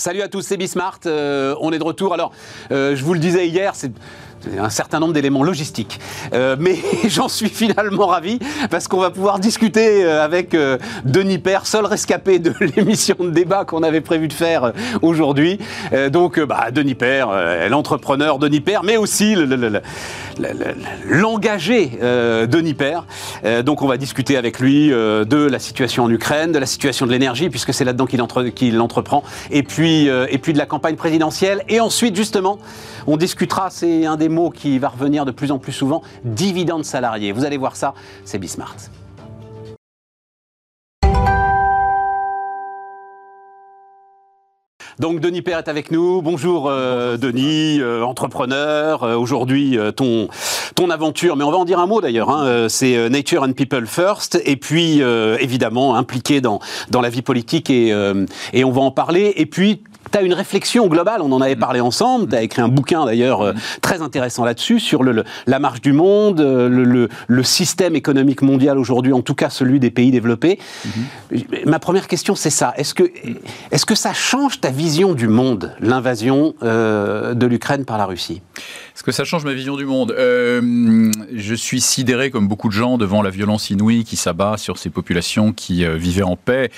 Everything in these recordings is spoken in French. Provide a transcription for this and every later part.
Salut à tous, c'est Bismart. Euh, on est de retour. Alors, euh, je vous le disais hier, c'est un certain nombre d'éléments logistiques. Euh, mais j'en suis finalement ravi parce qu'on va pouvoir discuter euh, avec euh, Denis Père, seul rescapé de l'émission de débat qu'on avait prévu de faire aujourd'hui. Donc, bah, Denis Père, l'entrepreneur Denis Père, mais aussi l'engagé Denis Père. donc, on va discuter avec lui de la situation en Ukraine, de la situation de l'énergie, puisque c'est là-dedans qu'il entre, entreprend, et puis, et puis de la campagne présidentielle. Et ensuite, justement, on discutera, c'est un des mots qui va revenir de plus en plus souvent, dividende salarié. Vous allez voir ça, c'est Bismart. Donc Denis Père est avec nous. Bonjour euh, Denis, euh, entrepreneur. Euh, Aujourd'hui ton ton aventure, mais on va en dire un mot d'ailleurs. Hein, c'est Nature and People First, et puis évidemment impliqué dans dans la vie politique et et on va en parler. Et puis tu as une réflexion globale, on en avait parlé ensemble, tu as écrit un bouquin d'ailleurs euh, très intéressant là-dessus, sur le, la marche du monde, euh, le, le- le système économique mondial aujourd'hui, en tout cas celui des pays développés. Ma première question, c'est ça. Est-ce que, est que ça change ta vision du monde, l'invasion euh, de l'Ukraine par la Russie? Est-ce que ça change ma vision du monde Euh, Je suis sidéré, comme beaucoup de gens, devant la violence inouïe qui s'abat sur ces populations qui euh, vivaient en paix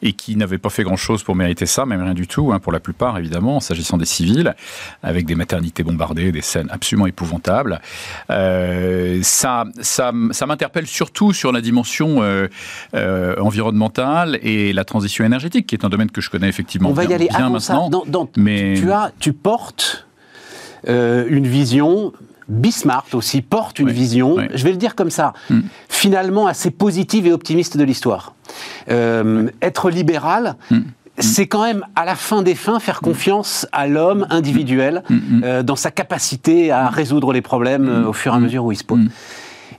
et qui n'avaient pas fait grand-chose pour mériter ça, même rien du tout, hein, pour la plupart, évidemment, s'agissant des civils, avec des maternités bombardées, des scènes absolument épouvantables. Euh, ça ça, ça m'interpelle surtout sur la dimension environnementale et la transition énergétique, qui est un domaine que je connais effectivement On va y bien, aller bien maintenant. ça. Dans- dans- mais- tu, as, tu portes euh, une vision. Bismarck aussi porte une Oui, vision, oui. je vais le dire comme ça, Mm. finalement assez positive et optimiste de l'histoire. Euh, Être libéral, Mm. c'est quand même à la fin des fins faire confiance à l'homme individuel euh, dans sa capacité à résoudre les problèmes euh, au fur et à mesure où il se pose.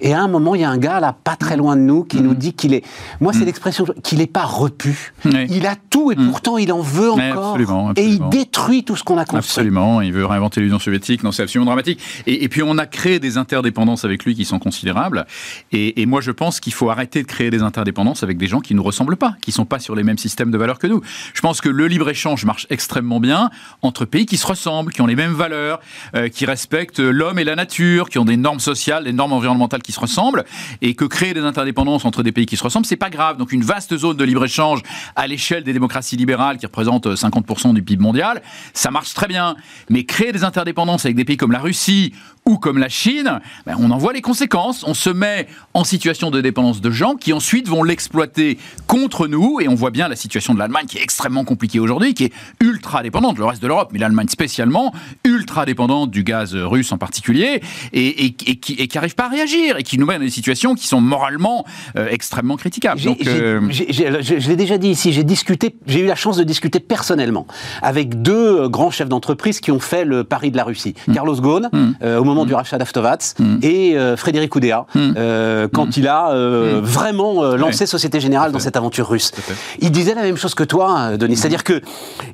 Mm. Et à un moment, il y a un gars là, pas très loin de nous, qui nous dit qu'il est, moi c'est l'expression, qu'il n'est pas repu. Oui. Il a tout et Mm. pourtant il en veut encore. absolument, Et il détruit tout ce qu'on a construit. Absolument, il veut réinventer l'Union soviétique, non, c'est absolument dramatique. Et, et puis on a créé des interdépendances avec lui qui sont considérables. Et, et moi je pense qu'il faut arrêter de créer des interdépendances avec des gens qui ne nous ressemblent pas, qui sont pas sur les mêmes systèmes de valeurs que nous. Je pense que le libre-échange marche extrêmement bien entre pays qui se ressemblent, qui ont les mêmes valeurs, euh, qui respectent l'homme et la nature, qui ont des normes sociales, des normes environnementales qui se ressemblent, et que créer des interdépendances entre des pays qui se ressemblent, c'est pas grave. Donc une vaste zone de libre-échange à l'échelle des démocraties libérales qui représentent 50% du PIB mondial, ça marche très bien. Mais créer des interdépendances avec des pays comme la Russie ou comme la Chine, ben, on en voit les conséquences. On se met en situation de dépendance de gens qui ensuite vont l'exploiter contre nous. Et on voit bien la situation de l'Allemagne qui est extrêmement compliquée aujourd'hui, qui est ultra dépendante, le reste de l'Europe, mais l'Allemagne spécialement, ultra dépendante du gaz russe en particulier, et, et- et qui, et qui arrive pas à réagir, et qui nous met dans des situations qui sont moralement euh, extrêmement critiquables. Donc, euh, je je l'ai déjà dit ici, j'ai discuté, j'ai eu la chance de discuter personnellement avec deux euh, grands chefs d'entreprise qui ont fait le pari de la Russie. Mm. Carlos Ghosn, euh, au moment du rachat d'Aftovats, et euh, Frédéric Oudéa, euh, quand il a euh, vraiment lancé Mm. Société Générale dans cette aventure russe. Ils disaient la même chose que toi, euh, Denis, c'est-à-dire que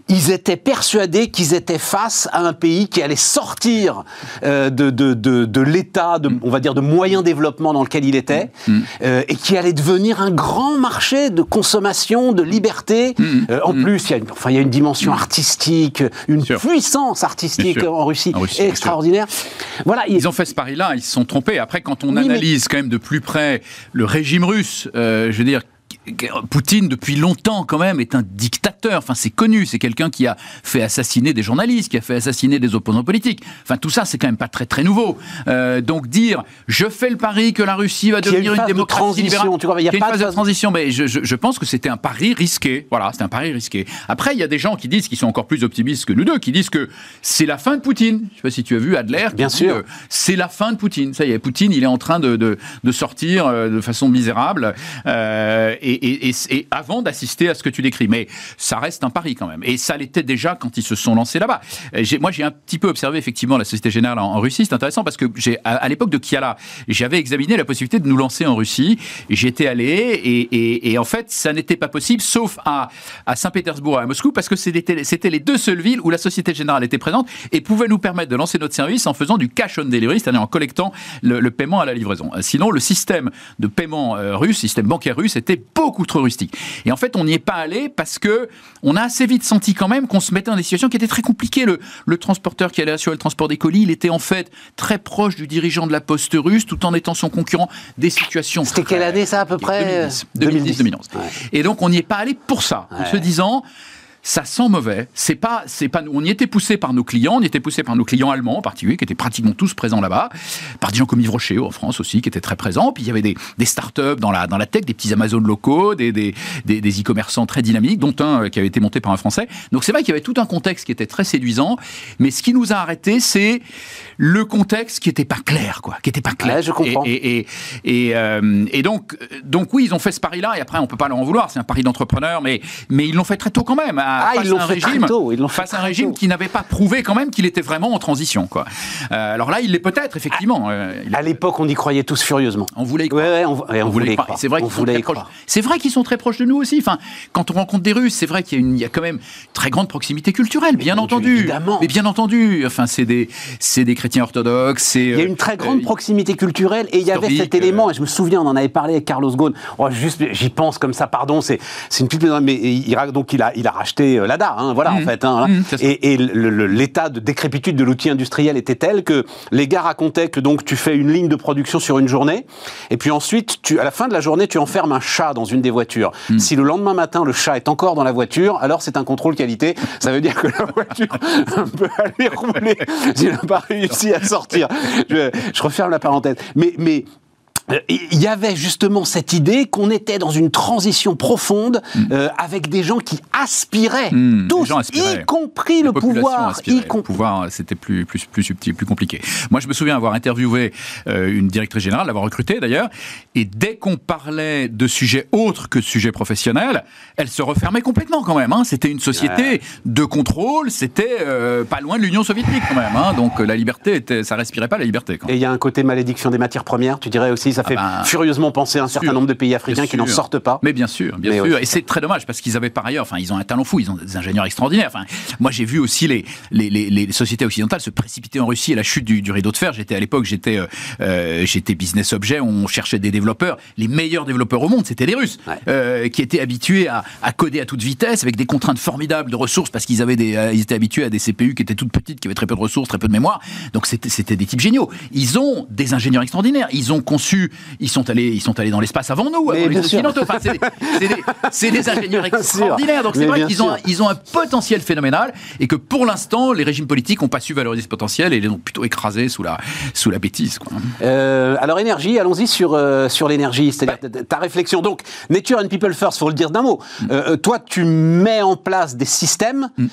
ils étaient persuadés qu'ils étaient face à un pays qui allait sortir de, de, de, de l'état, de, on va dire, de moyen développement dans lequel il était, et qui allait devenir un grand marché de consommation, de liberté. En plus, il y, a une, enfin, il y a une dimension artistique, une puissance artistique en Russie, En Russie, extraordinaire. Voilà, il- Ils ont fait ce pari-là, ils se sont trompés. Après, quand on Oui, mais- analyse quand même de plus près le régime russe, euh, je veux dire, Poutine, depuis longtemps, quand même, est un dictateur. Enfin, c'est connu. C'est quelqu'un qui a fait assassiner des journalistes, qui a fait assassiner des opposants politiques. Enfin, tout ça, c'est quand même pas très, très nouveau. Euh, donc, dire, je fais le pari que la Russie va une devenir une, de démocratie transition, libérale. il y a pas une de phase de phase- transition. Mais je, je- je pense que c'était un pari risqué. Voilà, c'est un pari risqué. Après, il y a des gens qui disent, qui sont encore plus optimistes que nous deux, qui disent que c'est la fin de Poutine. Je sais pas si tu as vu Adler. Bien sûr. c'est la fin de Poutine. Ça y est, Poutine, il est en train de, de, de sortir euh, de façon misérable euh, et, et- avant d'assister à ce que tu décris. Mais ça reste un pari quand même. Et ça l'était déjà quand ils se sont lancés là-bas. Euh, Moi, j'ai un petit peu observé effectivement la Société Générale en, Russie. C'est intéressant parce que à, l'époque de Kiala, j'avais examiné la possibilité de nous lancer en Russie. J'étais allé et, en fait, ça n'était pas possible sauf à, Saint-Pétersbourg et à Moscou parce que c'était les deux seules villes où la Société Générale était présente et pouvait nous permettre de lancer notre service en faisant du cash on delivery, c'est-à-dire en collectant le, le paiement à la livraison. Euh, Sinon, le système de paiement euh, russe, système bancaire russe, était beaucoup trop rustique. Et en fait, on n'y est pas allé parce que on a assez vite senti quand même qu'on se mettait dans des situations qui étaient très compliquées. Le, le transporteur qui allait assurer le transport des colis, il était en fait très proche du dirigeant de la poste russe, tout en étant son concurrent. Des situations. C'était quelle année ça à peu près 2010. 2011. Et donc on n'y est pas allé pour ça, en se disant ça sent mauvais. C'est pas, c'est pas, on y était poussé par nos clients, on y était poussé par nos clients allemands en particulier, qui étaient pratiquement tous présents là-bas, par des gens comme Rocher en France aussi, qui étaient très présents. Puis il y avait des, des startups dans la, dans la tech, des petits Amazon locaux, des, des, des, e-commerçants très dynamiques, dont un euh, qui avait été monté par un Français. Donc c'est vrai qu'il y avait tout un contexte qui était très séduisant, mais ce qui nous a arrêté, c'est le contexte qui était pas clair, quoi, qui était pas clair. je comprends. Et, et, et, euh, et, donc, donc oui, ils ont fait ce pari-là, et après on peut pas leur en vouloir, c'est un pari d'entrepreneur, mais, mais ils l'ont fait très tôt quand même. Ah, ils l'ont fait régime, très tôt. Ils l'ont face à un régime qui n'avait pas prouvé quand même qu'il était vraiment en transition. Quoi. Euh, alors là, il l'est peut-être, effectivement. Euh, à, l'époque, on y croyait tous furieusement. On voulait y croire. Ouais, ouais, on. C'est vrai qu'ils sont, très proches. C'est vrai qu'ils sont très proches de nous aussi. Enfin, quand on rencontre des Russes, c'est vrai qu'il y, a une, il y a quand même très grande proximité culturelle, bien entendu. Évidemment. Mais bien entendu. Enfin, c'est des, c'est des chrétiens orthodoxes. Il y a une très grande euh, proximité culturelle et il y avait cet élément. Et je me souviens, on en avait parlé avec Carlos Ghosn. Oh, juste, j'y pense comme ça. Pardon, c'est, c'est une petite mais il, donc il a, il a racheté l'ADA. Hein, voilà, en mmh. fait. Hein, mmh, et, l'état de décrépitude de l'outil industriel était tel que les gars racontaient que donc tu fais une ligne de production sur une journée, et puis ensuite, tu, à la fin de la journée, tu enfermes un chat dans une des voitures. Mmh. Si le lendemain matin, le chat est encore dans la voiture, alors c'est un contrôle qualité. Ça veut dire que la voiture peut aller rouler. Il n'a pas réussi à sortir. Je, je referme la parenthèse. Mais, mais il y avait justement cette idée qu'on était dans une transition profonde mm. euh, avec des gens qui aspiraient, mm, tous, y compris le pouvoir. Y le pouvoir, c'était plus, plus, plus subtil, plus compliqué. Moi, je me souviens avoir interviewé euh, une directrice générale, l'avoir recrutée d'ailleurs, et dès qu'on parlait de sujets autres que de sujets professionnels, elle se refermait complètement quand même. Hein. C'était une société de contrôle, c'était pas loin de l'Union soviétique quand même. Hein. Donc la liberté, était, ça respirait pas la liberté. Et il y a un côté malédiction des matières premières, tu dirais aussi ça fait ah ben, furieusement penser à un certain nombre de pays africains qui n'en sortent pas. Mais bien sûr, bien sûr. Et c'est très dommage parce qu'ils avaient par ailleurs, enfin, ils ont un talent fou, ils ont des ingénieurs extraordinaires. Enfin, moi, j'ai vu aussi les, les, les, sociétés occidentales se précipiter en Russie à la chute du, rideau de fer. J'étais à l'époque, j'étais euh, euh, j'étais business objet, on cherchait des développeurs. Les meilleurs développeurs au monde, c'était les Russes, euh, qui étaient habitués à, à, coder à toute vitesse avec des contraintes formidables de ressources parce qu'ils avaient des, ils étaient habitués à des CPU qui étaient toutes petites, qui avaient très peu de ressources, très peu de mémoire. Donc c'était des types géniaux. Ils ont des ingénieurs extraordinaires. Ils ont conçu, ils sont allés, ils sont allés dans l'espace avant nous, avant les occidentaux. c'est des, ingénieurs extraordinaires. Donc c'est vrai qu'ils ont, ils ont un potentiel phénoménal et que pour l'instant, les régimes politiques n'ont pas su valoriser ce potentiel et les ont plutôt écrasés sous la, sous la bêtise. Quoi. Euh, alors énergie, allons-y sur, euh, sur l'énergie, c'est-à-dire ta réflexion. Donc, Nature and People First, faut le dire d'un mot. Mm. Euh, toi, tu mets en place des systèmes mm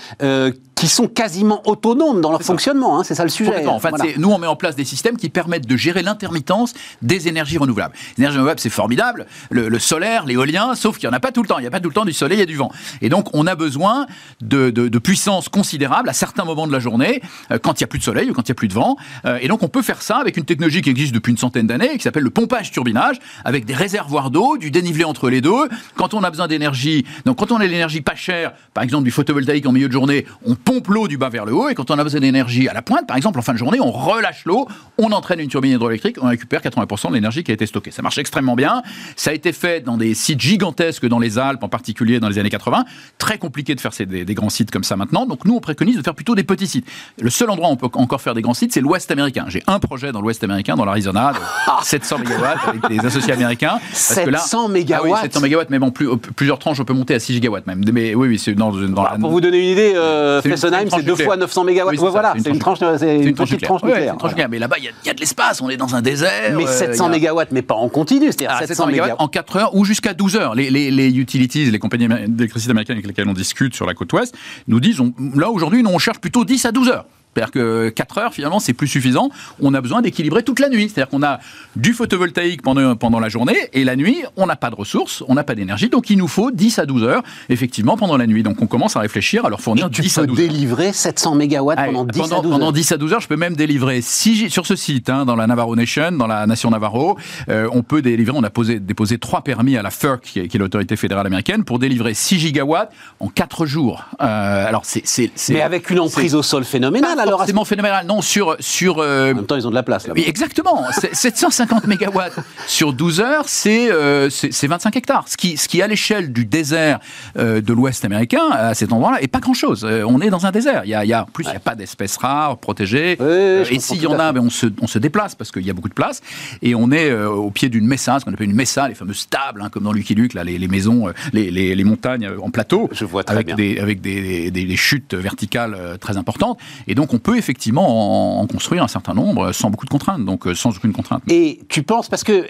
qui sont quasiment autonomes dans leur fonctionnement. Hein, c'est ça le sujet. En fait, nous, on met en place des systèmes qui permettent de gérer l'intermittence des énergies renouvelables. Les énergies renouvelables, c'est formidable. Le, solaire, l'éolien, sauf qu'il n'y en a pas tout le temps. Il n'y a pas tout le temps du soleil, il y a du vent. Et donc, on a besoin de, de, puissance considérable à certains moments de la journée, euh, quand il n'y a plus de soleil ou quand il n'y a plus de vent. Euh, et donc, on peut faire ça avec une technologie qui existe depuis une centaine d'années, qui s'appelle le pompage-turbinage, avec des réservoirs d'eau, du dénivelé entre les deux. Quand on a besoin d'énergie, donc quand on a l'énergie pas chère, par exemple du photovoltaïque en milieu de journée, on pompe l'eau du bas vers le haut, et quand on a besoin d'énergie à la pointe, par exemple en fin de journée, on relâche l'eau, on entraîne une turbine hydroélectrique, on récupère 80% de l'énergie qui a été stockée. Ça marche extrêmement bien. Ça a été fait dans des sites gigantesques dans les Alpes, en particulier dans les années 80. Très compliqué de faire des, des grands sites comme ça maintenant. Donc nous, on préconise de faire plutôt des petits sites. Le seul endroit où on peut encore faire des grands sites, c'est l'Ouest américain. J'ai un projet dans l'Ouest américain, dans l'Arizona, de 700 MW avec des associés américains. 700 MW ah oui, 700 MW, mais bon, plus, plusieurs tranches, on peut monter à 6 GW même. Mais oui, oui, c'est dans, dans bah, Pour vous donner une idée, euh, Fessenheim, c'est deux fois 900 MW. voilà, c'est une, tranche, une, petite tranche nucléaire. Mais là-bas, il y, a de l'espace, on est dans un désert. Mais 700 euh, MW, mais pas en continu, c'est-à-dire 700 ah, MW en 4 heures ou jusqu'à 12 heures. Les utilities, les compagnies d'électricité américaines avec lesquelles on discute sur la côte ouest, nous disent, là aujourd'hui, on cherche plutôt 10 à 12 heures. C'est-à-dire que 4 heures, finalement, c'est plus suffisant. On a besoin d'équilibrer toute la nuit. C'est-à-dire qu'on a du photovoltaïque pendant, pendant la journée et la nuit, on n'a pas de ressources, on n'a pas d'énergie. Donc, il nous faut 10 à 12 heures, effectivement, pendant la nuit. Donc, on commence à réfléchir à leur fournir et 10 à 12 heures. délivrer 700 MW pendant 10 à 12 heures. Pendant 10 à 12 heures, je peux même délivrer, si sur ce site, hein, dans la Navarro Nation, dans la nation Navarro, euh, on peut délivrer, on a posé, déposé trois permis à la FERC, qui est, l'autorité fédérale américaine, pour délivrer 6 gigawatts en 4 jours. Euh, alors, c'est. Mais avec une emprise au sol phénoménale alors forcément phénoménal. Non, sur. sur En même temps, ils ont de la place là. Exactement. 750 mégawatts sur 12 heures, c'est 25 hectares. Ce qui, ce qui à l'échelle du désert de l'Ouest américain, à cet endroit-là, est pas grand-chose. on est dans un désert. Il y a, il y a en plus, il n'y a pas d'espèces rares, protégées. et s'il y en a, ben, on, se, on se déplace parce qu'il y a beaucoup de place. Et on est au pied d'une messa, ce qu'on appelle une messa, les fameuses tables, hein, comme dans Lucky Luke, là, les, les maisons, les, les, les, montagnes en plateau. Je vois très avec bien. Des, avec des, des, des, chutes verticales très importantes. Et donc, on peut effectivement en, en, construire un certain nombre sans beaucoup de contraintes, donc sans aucune contrainte. Et tu penses, parce que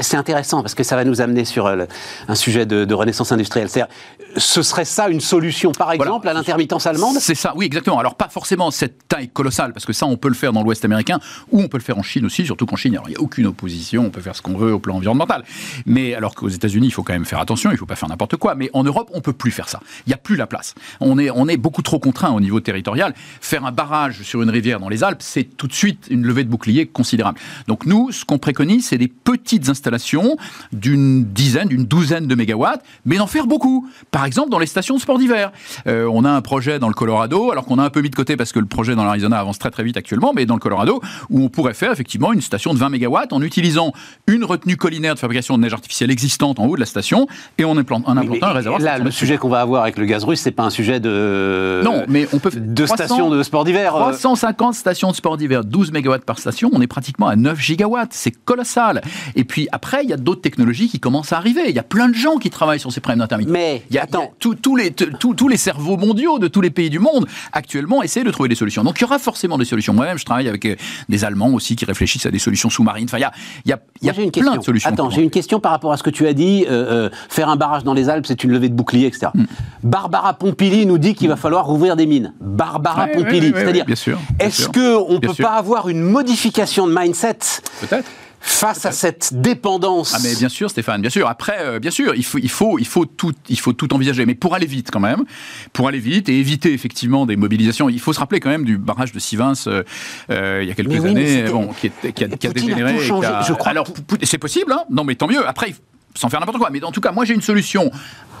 c'est intéressant, parce que ça va nous amener sur le, un sujet de, de renaissance industrielle. C'est-à-dire, ce serait ça une solution, par exemple, voilà. à l'intermittence allemande? C'est ça, oui, exactement. Alors, pas forcément cette taille colossale, parce que ça, on peut le faire dans l'Ouest américain, ou on peut le faire en Chine aussi, surtout qu'en Chine, il n'y a aucune opposition, on peut faire ce qu'on veut au plan environnemental. Mais alors qu'aux États-Unis, il faut quand même faire attention, il ne faut pas faire n'importe quoi. Mais en Europe, on peut plus faire ça. Il n'y a plus la place. On est, on est beaucoup trop contraint au niveau territorial. Faire un barrage sur une rivière dans les Alpes, c'est tout de suite une levée de bouclier considérable. Donc nous, ce qu'on préconise, c'est des petites installations d'une dizaine, d'une douzaine de mégawatts, mais d'en faire beaucoup. Par exemple, dans les stations de sport d'hiver. Euh, on a un projet dans le Colorado, alors qu'on a un peu mis de côté parce que le projet dans l'Arizona avance très très vite actuellement, mais dans le Colorado, où on pourrait faire effectivement une station de 20 mégawatts en utilisant une retenue collinaire de fabrication de neige artificielle existante en haut de la station et on en implantant un réservoir. Là, le sujet qu'on va avoir avec le gaz russe, c'est pas un sujet de non, mais on peut de 300, stations de sport d'hiver. 350 stations de sport d'hiver, 12 mégawatts par station, on est pratiquement à 9 gigawatts, c'est colossal. Et puis après, il y a d'autres technologies qui commencent à arriver. Il y a plein de gens qui travaillent sur ces problèmes d'intermittence. Mais il y a, attends, y a les tous les cerveaux mondiaux de tous les pays du monde actuellement essaient de trouver des solutions. Donc il y aura forcément des solutions. Moi-même, je travaille avec des Allemands aussi qui réfléchissent à des solutions sous-marines. Enfin, il y a, il y a, il y a plein question. de solutions. Attends, j'ai une question par rapport à ce que tu as dit. Euh, euh, faire un barrage dans les Alpes, c'est une levée de bouclier, etc. Mm. Barbara Pompili nous dit qu'il va falloir rouvrir des mines. Barbara ouais, Pompili, ouais, ouais, c'est-à-dire, est est-ce qu'on ne peut sûr. pas avoir une modification de mindset Peut-être face à cette dépendance. Ah mais bien sûr Stéphane, bien sûr. Après, euh, bien sûr, il faut, il faut, il faut tout, il faut tout envisager. Mais pour aller vite quand même, pour aller vite et éviter effectivement des mobilisations, il faut se rappeler quand même du barrage de Sivins euh, euh, il y a quelques oui, années, bon, qui, est, qui, a, qui a Poutine dégénéré. A tout changé, a... je crois. Alors c'est possible, hein non mais tant mieux. Après, sans faire n'importe quoi. Mais en tout cas, moi j'ai une solution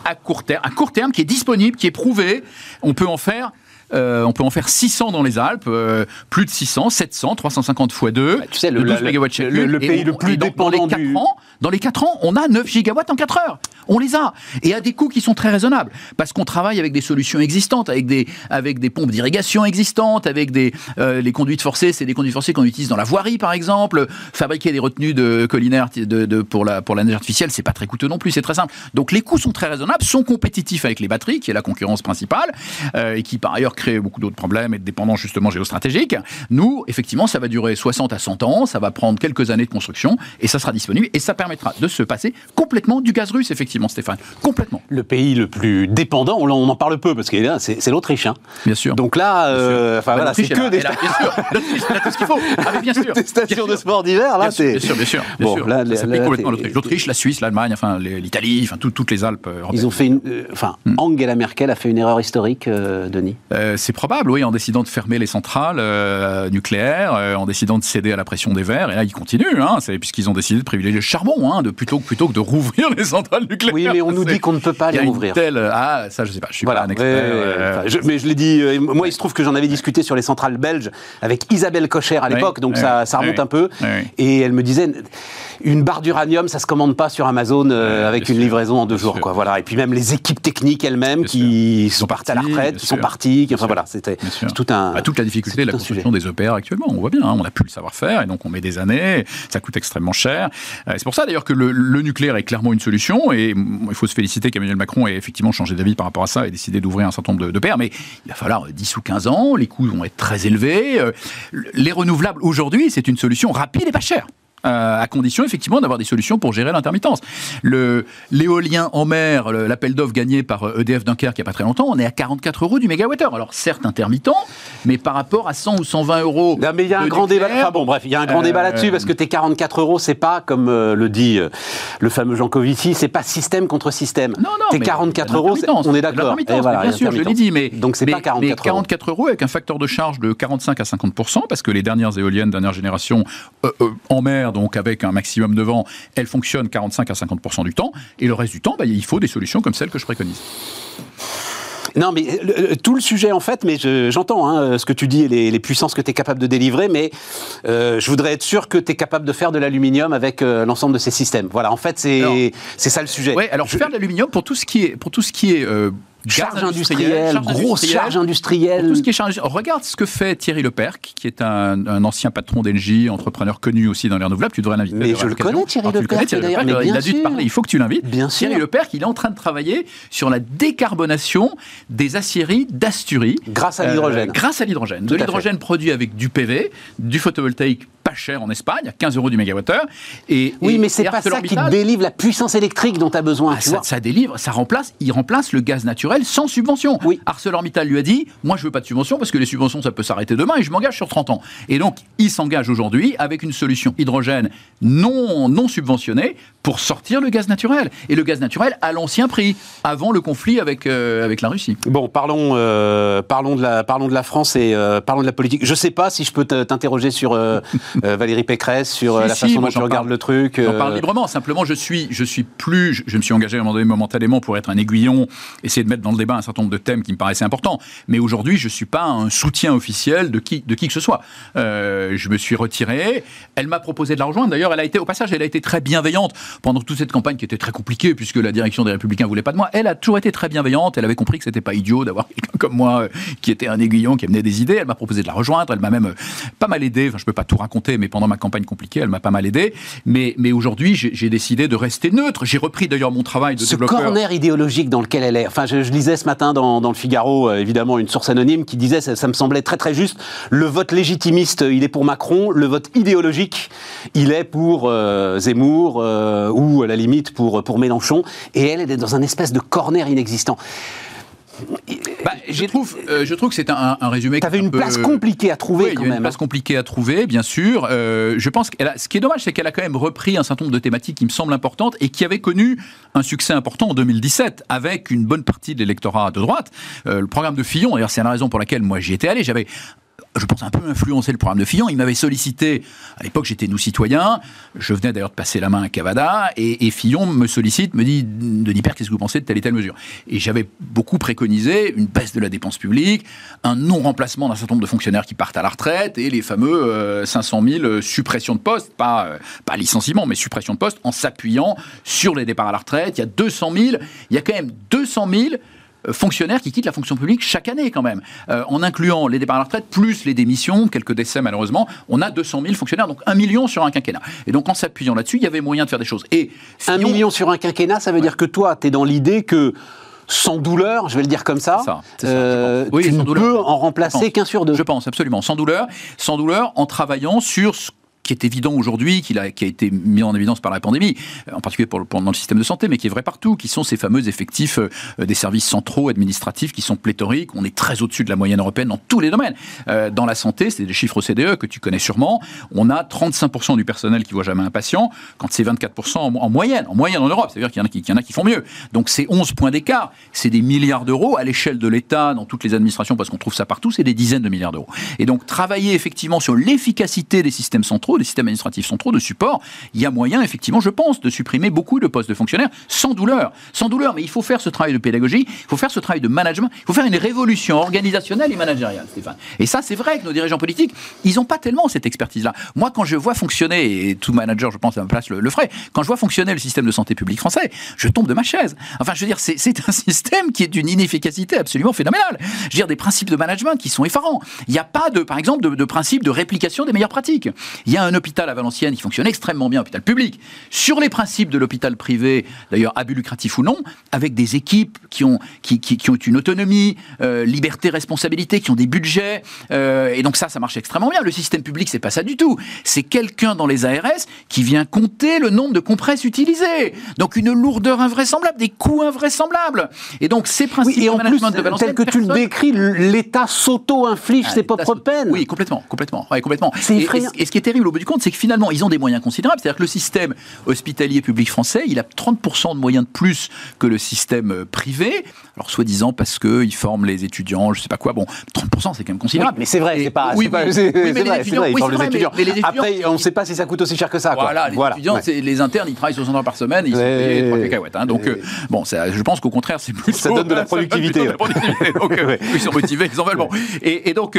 à court terme, à court terme qui est disponible, qui est prouvée. On peut en faire euh, on peut en faire 600 dans les Alpes, euh, plus de 600, 700, 350 x 2, bah, tu sais, le, 12 MW chacune. Le, le pays on, le plus dans, dépendant dans les 4 du... ans, dans les 4 ans, on a 9 gigawatts en 4 heures. On les a. Et à des coûts qui sont très raisonnables. Parce qu'on travaille avec des solutions existantes, avec des, avec des pompes d'irrigation existantes, avec des, euh, les conduites forcées. C'est des conduites forcées qu'on utilise dans la voirie, par exemple. Fabriquer des retenues de collinaires de, de, pour, la, pour la neige artificielle, c'est pas très coûteux non plus, c'est très simple. Donc les coûts sont très raisonnables, sont compétitifs avec les batteries, qui est la concurrence principale, et qui par ailleurs beaucoup d'autres problèmes et de dépendance justement géostratégique. Nous, effectivement, ça va durer 60 à 100 ans, ça va prendre quelques années de construction, et ça sera disponible, et ça permettra de se passer complètement du gaz russe, effectivement, Stéphane. Complètement. Le pays le plus dépendant, on en parle peu, parce que là, c'est l'Autriche. Hein. Bien sûr. Donc là, euh, enfin voilà, c'est que des... Là, bien sûr, l'Autriche, tout ce qu'il faut. Ah, mais bien sûr. des stations de sport d'hiver, là, c'est... Bien sûr, bien sûr. Bien bon, sûr. Là, ça complètement l'Autriche. L'Autriche, la Suisse, l'Allemagne, enfin l'Italie, enfin tout, toutes les Alpes européennes. Ils ont fait une... Euh, enfin. Angela Merkel a fait une erreur historique, euh, Denis? Euh, C'est probable, oui, en décidant de fermer les centrales euh, nucléaires, euh, en décidant de céder à la pression des Verts, et là, ils continuent, hein, puisqu'ils ont décidé de privilégier le charbon, hein, de, plutôt, plutôt que de rouvrir les centrales nucléaires. Oui, mais on nous dit qu'on ne peut pas les rouvrir. Telle... Ah, ça, je sais pas, je suis voilà, pas un expert. Je, mais je l'ai dit, moi, il se trouve que j'en avais discuté sur les centrales belges avec Isabelle Cocher à l'époque, donc oui, ça, ça, remonte oui, un peu, et elle me disait une barre d'uranium, ça se commande pas sur Amazon euh, avec une sûr, livraison en deux jours, sûr. quoi. Voilà. Et puis même les équipes techniques elles-mêmes qui sont parties à la retraite, qui sont parties, qui, enfin voilà, c'était tout un. Bah, toute la difficulté de la construction des EPR actuellement, on voit bien, hein, on n'a plus le savoir-faire et donc on met des années, ça coûte extrêmement cher. Euh, c'est pour ça d'ailleurs que le, le, nucléaire est clairement une solution et il faut se féliciter qu'Emmanuel Macron ait effectivement changé d'avis par rapport à ça et décidé d'ouvrir un certain nombre d'EPR, mais il va falloir 10 ou 15 ans, les coûts vont être très élevés. Euh, les renouvelables aujourd'hui, c'est une solution rapide et pas chère. Euh, à condition effectivement d'avoir des solutions pour gérer l'intermittence. Le l'éolien en mer, l'appel d'offres gagné par EDF Dunkerque il n'y a pas très longtemps, on est à 44 euros du mégawattheure. Alors certes intermittent, mais par rapport à 100 ou 120 euros. Non, mais il y a un grand débat. Enfin bon, bref, il y a un grand euh... débat là-dessus parce que tes 44 euros, c'est pas comme euh, le dit euh, le fameux Jean Covici, c'est pas système contre système. Non, non. Tes 44 euros, on est d'accord. Voilà, bien sûr, je l'ai dit, mais donc c'est pas 44 mais 44 euros. avec un facteur de charge de 45 à 50 parce que les dernières éoliennes dernière génération euh, en mer, donc avec un maximum de vent, elles fonctionnent 45 à 50% du temps, et le reste du temps, bah, il faut des solutions comme celles que je préconise. Non, mais tout le sujet, en fait, mais j'entends hein, ce que tu dis et les, puissances que tu es capable de délivrer, mais je voudrais être sûr que tu es capable de faire de l'aluminium avec l'ensemble de ces systèmes. Voilà, en fait, c'est ça le sujet. Oui, alors faire de l'aluminium pour tout ce qui est, pour tout ce qui est charge industrielle, grosse charge industrielle. Tout ce qui est charge, regarde ce que fait Thierry Leperc, qui est un, ancien patron d'Engie, entrepreneur connu aussi dans les renouvelables. Tu devrais l'inviter. Mais je le connais, Thierry ah, Leperc. il a dû te parler. Il faut que tu l'invites. Bien Thierry Leperc, il est en train de travailler sur la décarbonation des aciéries d'Asturie. Grâce à l'hydrogène. Euh, grâce à l'hydrogène. De l'hydrogène produit avec du PV, du photovoltaïque pas cher en Espagne, à 15 euros du mégawattheure. Et, oui, mais c'est pas ça qui délivre la puissance électrique dont tu as besoin. Ah, ça, délivre, ça remplace, il remplace le gaz naturel sans subvention. Oui. ArcelorMittal lui a dit, moi je veux pas de subvention parce que les subventions ça peut s'arrêter demain et je m'engage sur 30 ans. Et donc il s'engage aujourd'hui avec une solution hydrogène non, non subventionnée pour sortir le gaz naturel. Et le gaz naturel à l'ancien prix, avant le conflit avec, euh, avec la Russie. Bon, parlons, euh, parlons, de la, parlons de la France et euh, parlons de la politique. Je sais pas si je peux t'interroger sur Valérie Pécresse, sur la façon dont tu regardes le truc. J'en parle librement. Simplement, je suis, je suis plus. Je, me suis engagé à un moment donné momentanément pour être un aiguillon, essayer de mettre dans le débat un certain nombre de thèmes qui me paraissaient importants. Mais aujourd'hui, je suis pas un soutien officiel de qui, de qui que ce soit. je me suis retiré. Elle m'a proposé de la rejoindre. D'ailleurs, elle a été, au passage, elle a été très bienveillante pendant toute cette campagne qui était très compliquée, puisque la direction des Républicains voulait pas de moi, elle a toujours été très bienveillante. Elle avait compris que c'était pas idiot d'avoir quelqu'un comme moi euh, qui était un aiguillon, qui amenait des idées. Elle m'a proposé de la rejoindre. Elle m'a même euh, pas mal aidé. Enfin, je peux pas tout raconter, mais pendant ma campagne compliquée, elle m'a pas mal aidé. Mais, mais aujourd'hui, j'ai décidé de rester neutre. J'ai repris d'ailleurs mon travail de ce corner idéologique dans lequel elle est. Enfin, je, lisais ce matin dans, dans le Figaro, euh, évidemment, une source anonyme qui disait, ça, ça, me semblait très très juste, le vote légitimiste, il est pour Macron, le vote idéologique, il est pour Zemmour ou à la limite pour, pour Mélenchon, et elle, elle est dans un espèce de corner inexistant. Bah, je, trouve, euh, je trouve que c'est un, résumé. Tu avais une place compliquée à trouver oui, quand même. Une place hein. compliquée à trouver, bien sûr. Euh, je pense ce qui est dommage, c'est qu'elle a quand même repris un certain nombre de thématiques qui me semblent importantes et qui avaient connu un succès important en 2017 avec une bonne partie de l'électorat de droite. Euh, le programme de Fillon, d'ailleurs, c'est la raison pour laquelle moi j'y étais allé. J'avais je pense, un peu influencé le programme de Fillon. Il m'avait sollicité, à l'époque j'étais nous citoyens, je venais d'ailleurs de passer la main à Cavada, et, Fillon me sollicite, me dit, Denis Père, qu'est-ce que vous pensez de telle et telle mesure? Et j'avais beaucoup préconisé une baisse de la dépense publique, un non-remplacement d'un certain nombre de fonctionnaires qui partent à la retraite, et les fameux 500 euh, 000 suppressions de postes, pas, euh, pas licenciement, mais suppression de postes, en s'appuyant sur les départs à la retraite. Il y a 200 000, il y a quand même 200 000 euh, fonctionnaires qui quittent la fonction publique chaque année quand même. Euh, en incluant les départs à la retraite, plus les démissions, quelques décès malheureusement, on a 200 000 fonctionnaires, donc un million sur un quinquennat. Et donc en s'appuyant là-dessus, il y avait moyen de faire des choses. Et Un million sur un quinquennat, ça veut dire que toi, tu es dans l'idée que sans douleur, je vais le dire comme ça, euh, tu ne peux en remplacer qu'un sur deux. Je pense, absolument. Sans douleur, sans douleur, en travaillant sur ce qui est évident aujourd'hui, qui a, été mis en évidence par la pandémie, en particulier pour, dans le système de santé, mais qui est vrai partout, qui sont ces fameux effectifs euh, des services centraux administratifs qui sont pléthoriques. On est très au-dessus de la moyenne européenne dans tous les domaines. Euh, dans la santé, c'est des chiffres OCDE que tu connais sûrement. On a 35% du personnel qui voit jamais un patient, quand c'est 24% en, moyenne, en moyenne en Europe. C'est-à-dire qu'il y en a qui font mieux. Donc c'est 11 points d'écart. C'est des milliards d'euros à l'échelle de l'État, dans toutes les administrations, parce qu'on trouve ça partout, c'est des dizaines de milliards d'euros. Et donc travailler effectivement sur l'efficacité des systèmes centraux les systèmes administratifs sont trop de support, il y a moyen, effectivement, je pense, de supprimer beaucoup de postes de fonctionnaires sans douleur. Sans douleur, mais il faut faire ce travail de pédagogie, il faut faire ce travail de management, il faut faire une révolution organisationnelle et managériale, Stéphane. Et ça, c'est vrai que nos dirigeants politiques, ils n'ont pas tellement cette expertise-là. Moi, quand je vois fonctionner, et tout manager, je pense, à ma place le, le ferait, quand je vois fonctionner le système de santé publique français, je tombe de ma chaise. Enfin, je veux dire, c'est un système qui est d'une inefficacité absolument phénoménale. Je veux dire, des principes de management qui sont effarants. Il n'y a pas, de, par exemple, de, de principe de réplication des meilleures pratiques. Il y a un hôpital à Valenciennes qui fonctionne extrêmement bien, hôpital public, sur les principes de l'hôpital privé, d'ailleurs à but lucratif ou non, avec des équipes qui ont, qui, qui, ont une autonomie, euh, liberté, responsabilité, qui ont des budgets, euh, et donc ça, ça marche extrêmement bien. Le système public, c'est pas ça du tout. C'est quelqu'un dans les ARS qui vient compter le nombre de compresses utilisées. Donc une lourdeur invraisemblable, des coûts invraisemblables. Et donc ces principes et en de management plus, de tel que tu le décris, l'État s'auto-inflige ses propres peines. Oui, complètement, complètement, ouais, complètement. C'est et, et, ce qui est terrible au bout du compte, c'est que finalement, ils ont des moyens considérables. C'est-à-dire que le système hospitalier public français, il a 30% de moyens de plus que le système euh, privé. Alors, soi-disant parce qu'ils forment les étudiants, je sais pas quoi. Bon, 30%, c'est quand même considérable. mais c'est vrai, c'est pas. Oui, oui, c'est- oui, mais les vrai, étudiants- c'est vrai, ils oui, forment c'est les vrai, étudiants. mais les étudiants, Après, on ne sait pas si ça coûte aussi cher que ça. quoi. Voilà, les étudiants, ouais. c'est- les internes, ils travaillent 60 heures par semaine, ils sont payés 3 ouais, cacahuètes. hein. donc, euh, bon, ça, je pense qu'au contraire, c'est plus Ça donne de la productivité, donc, euh, ils sont motivés, ils en veulent. Bon. Et, donc,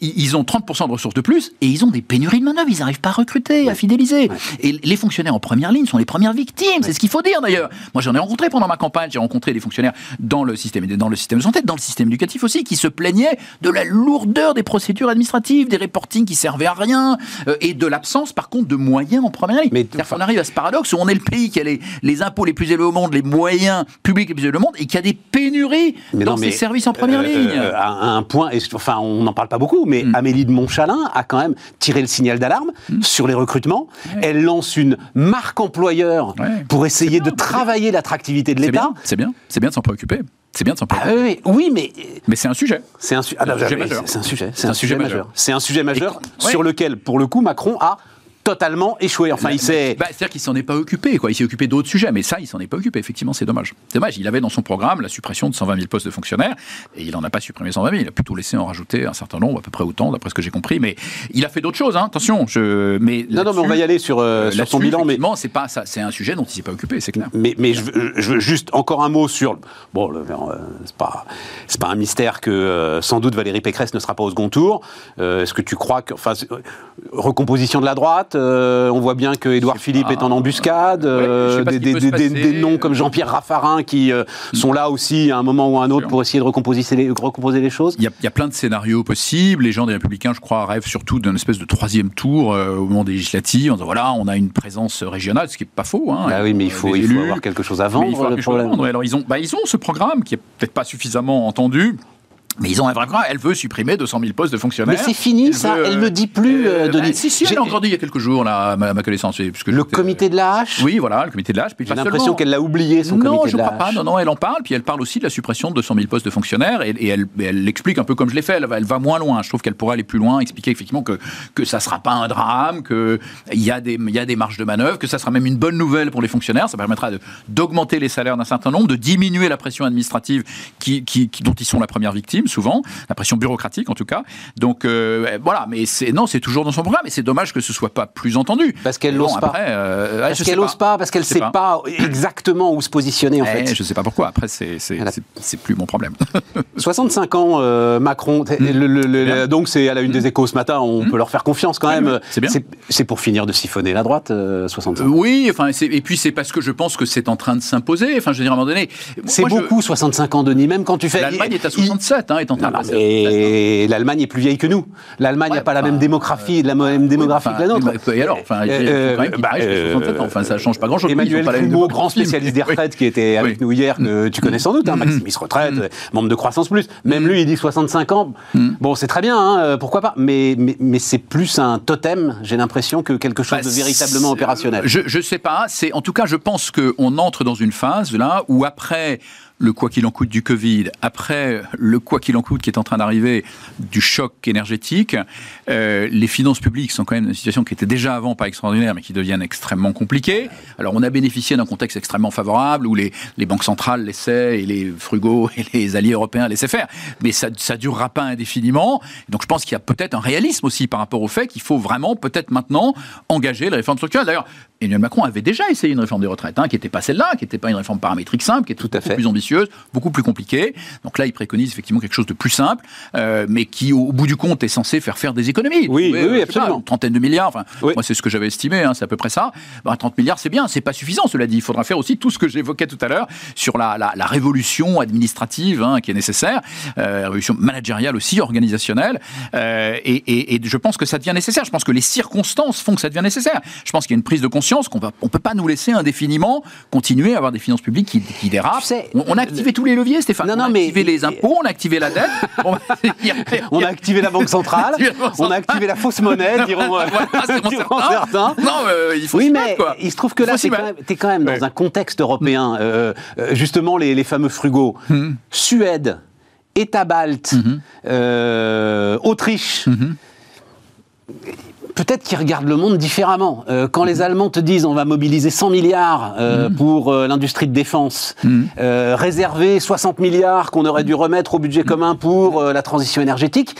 ils ont 30% de ressources de plus et ils ont des pénuries de main-d'œuvre. Ils n'arrivent pas à recruter, à fidéliser. Et les fonctionnaires en première ligne sont les premières victimes. C'est ce qu'il faut dire d'ailleurs. Moi, j'en ai rencontré pendant ma campagne. J'ai rencontré des fonctionnaires dans le système, dans le système de santé, dans le système éducatif aussi, qui se plaignaient de la lourdeur des procédures administratives, des reportings qui servaient à rien euh, et de l'absence, par contre, de moyens en première ligne. Mais- qu'on arrive à ce paradoxe où on est le pays qui a les, les impôts les plus élevés au monde, les moyens publics les plus élevés au monde et qui a des pénuries Mais dans non, ses services en première euh, ligne. euh, à un point, et, enfin, on n'en parle pas beaucoup, mais Mm. Amélie de Montchalin a quand même tiré le signal d'alarme Mm. sur les recrutements. Elle lance une marque employeur Ouais. pour essayer de bien, travailler l'attractivité de l'État. bien, c'est bien, c'est bien de s'en préoccuper. C'est bien de s'en Ah préoccuper. oui, oui, mais Mais c'est un sujet. c'est un, su- ah, non, sujet majeur. c'est un sujet, C'est un sujet majeur. C'est un sujet majeur sur lequel, pour le coup, Macron a totalement échoué. Enfin, il s'est. Bah, C'est-à-dire qu'il s'en est pas occupé, quoi. Il s'est occupé d'autres sujets, mais ça, il s'en est pas occupé. Effectivement, c'est dommage. C'est dommage. Il avait dans son programme la suppression de 120 000 postes de fonctionnaires, et il n'en a pas supprimé 120 000. Il a plutôt laissé en rajouter un certain nombre, à peu près autant, d'après ce que j'ai compris. Mais il a fait d'autres choses. Hein. Attention, je. Mais Non, non, mais on va y aller sur, euh, euh, sur son bilan. Mais, c'est pas ça. C'est un sujet dont il s'est pas occupé, c'est clair. mais, mais je, veux, je veux juste encore un mot sur. Bon, le- euh, c'est pas, c'est pas un mystère que sans doute Valérie Pécresse ne sera pas au second tour. Euh, Est-ce que tu crois que. Enfin, recomposition de la droite, euh, on voit bien que Édouard Philippe pas. est en embuscade. Ouais, euh, des, noms comme Jean-Pierre Raffarin qui euh, sont là aussi à un moment ou à un autre pour essayer de recomposer les, recomposer les choses. Il y, a, il y a plein de scénarios possibles. Les gens des Républicains, je crois, rêvent surtout d'un espèce de troisième tour euh, au moment des législatives, en disant voilà, on a une présence régionale, ce qui est pas faux. Hein, Ah oui, mais il faut, il faut avoir quelque chose à vendre. il faut avoir le quelque chose à problème. vendre. Alors ils ont, bah, ils ont ce programme qui est peut-être pas suffisamment entendu. Mais ils ont un vrai programme. Elle veut supprimer 200 000 postes de fonctionnaires. Mais c'est fini, Elle ça. veut, Elle le dit plus, euh, bah, Denis. si, si, elle J'ai- l'a encore dit il y a quelques jours, là, à ma, ma connaissance. puisque Le j'étais- comité de la hache Oui, voilà, le comité de l'âge. J'ai l'impression qu'elle l'a oublié, son non, comité je de crois la pas. hache. Non, non, elle en parle, puis elle parle aussi de la suppression de 200 000 postes de fonctionnaires, et, et elle, elle l'explique un peu comme je l'ai fait. Elle va, elle va moins loin. Je trouve qu'elle pourrait aller plus loin, expliquer effectivement que que ça sera pas un drame, que il y a des y a des marges de manœuvre, que ça sera même une bonne nouvelle pour les fonctionnaires. Ça permettra d'augmenter les salaires d'un certain nombre, de diminuer la pression administrative qui, qui- qui- dont ils sont la première victime souvent, la pression bureaucratique en tout cas. Donc euh, voilà, mais c'est non, c'est toujours dans son programme, et c'est dommage que ce soit pas plus entendu. Parce qu'elle bon, n'ose pas. après, euh, ouais, Parce qu'elle n'ose pas, parce qu'elle ne sait pas. exactement où se positionner, en eh, fait. Je sais pas pourquoi. Après, c'est plus mon problème. 65 ans, euh, Macron. le- le- le- Bien. donc, c'est à la une des échos ce matin. On peut leur faire confiance quand même. c'est pour finir de siphonner la droite, euh, 65 Euh, oui, enfin, et puis c'est parce que je pense que c'est en train de s'imposer. Enfin, je veux dire, à un moment donné. C'est je- beaucoup, 65 ans, Denis, même quand tu fais. L'Allemagne est à il- 67, est en train Non, de non, passer à 67, mais l'Allemagne est plus vieille que nous. L'Allemagne n'a Ouais, pas la enfin, même démographie, la même démographie que la nôtre. bah, Et alors, enfin, Euh, bah, travaillent jusqu'à 67 ans. Enfin, ça change pas grand-chose. Emmanuel Ils sont pas la même Fumo, démographie, grand spécialiste des retraites, qui était avec nous hier, que tu connais sans doute, hein, Maximis Retraite, membre de Croissance Plus. Même lui, il dit 65 ans. Bon, c'est très bien, hein, euh, pourquoi pas. Mais, c'est plus un totem, j'ai l'impression, que quelque chose Bah, de véritablement opérationnel. Je, je sais pas. En tout cas, je pense qu'on entre dans une phase là où après le quoi qu'il en coûte du Covid, après le quoi qu'il en coûte qui est en train d'arriver du choc énergétique, euh, les finances publiques sont quand même dans une situation qui était déjà avant pas extraordinaire, mais qui deviennent extrêmement compliquées. Alors on a bénéficié d'un contexte extrêmement favorable où les, les banques centrales laissaient et les frugaux et les alliés européens laissaient faire, mais ça ça durera pas indéfiniment. Donc je pense qu'il y a peut-être un réalisme aussi par rapport au fait qu'il faut vraiment peut-être maintenant engager les réformes structurelles. D'ailleurs, Emmanuel Macron avait déjà essayé une réforme des retraites, hein, qui n'était pas celle-là, qui n'était pas une réforme paramétrique simple, qui était Tout à beaucoup fait. plus ambitieuse, beaucoup plus compliquée. Donc là, il préconise effectivement quelque chose de plus simple, euh, mais qui, au bout du compte, est censé faire faire des économies. Oui, oui, oui, sais pas, absolument. une trentaine de milliards. Enfin, Oui. moi, c'est ce que j'avais estimé. hein, c'est à peu près ça. Ben, 30 milliards, c'est bien. C'est pas suffisant. Cela dit, il faudra faire aussi tout ce que j'évoquais tout à l'heure sur la, la- la révolution administrative hein, qui est nécessaire, euh, la révolution managériale aussi, organisationnelle. Euh, et, et- et je pense que ça devient nécessaire. Je pense que les circonstances font que ça devient nécessaire. Je pense qu'il y a une prise de conscience qu'on va, on peut pas nous laisser indéfiniment continuer à avoir des finances publiques qui, qui dérapent. Tu sais, on, on a activé tous les leviers, Stéphane. Non, non, on a mais- activé les impôts, on a activé la dette. On, a activé la Banque centrale, on a activé la fausse monnaie, diront, Voilà, diront certains. Non, euh, il faut Oui, mais quoi. il se trouve que là, tu es, quand même dans Ouais. Mm. un contexte européen. Euh, euh, justement, les, les fameux frugaux. Suède, États baltes, Mm-hmm. euh, Autriche. Peut-être qu'ils regardent le monde différemment. Euh, quand les Allemands te disent on va mobiliser 100 milliards euh, Mhm. pour euh, l'industrie de défense, euh, réserver 60 milliards qu'on aurait dû remettre au budget Mhm. commun pour la transition énergétique.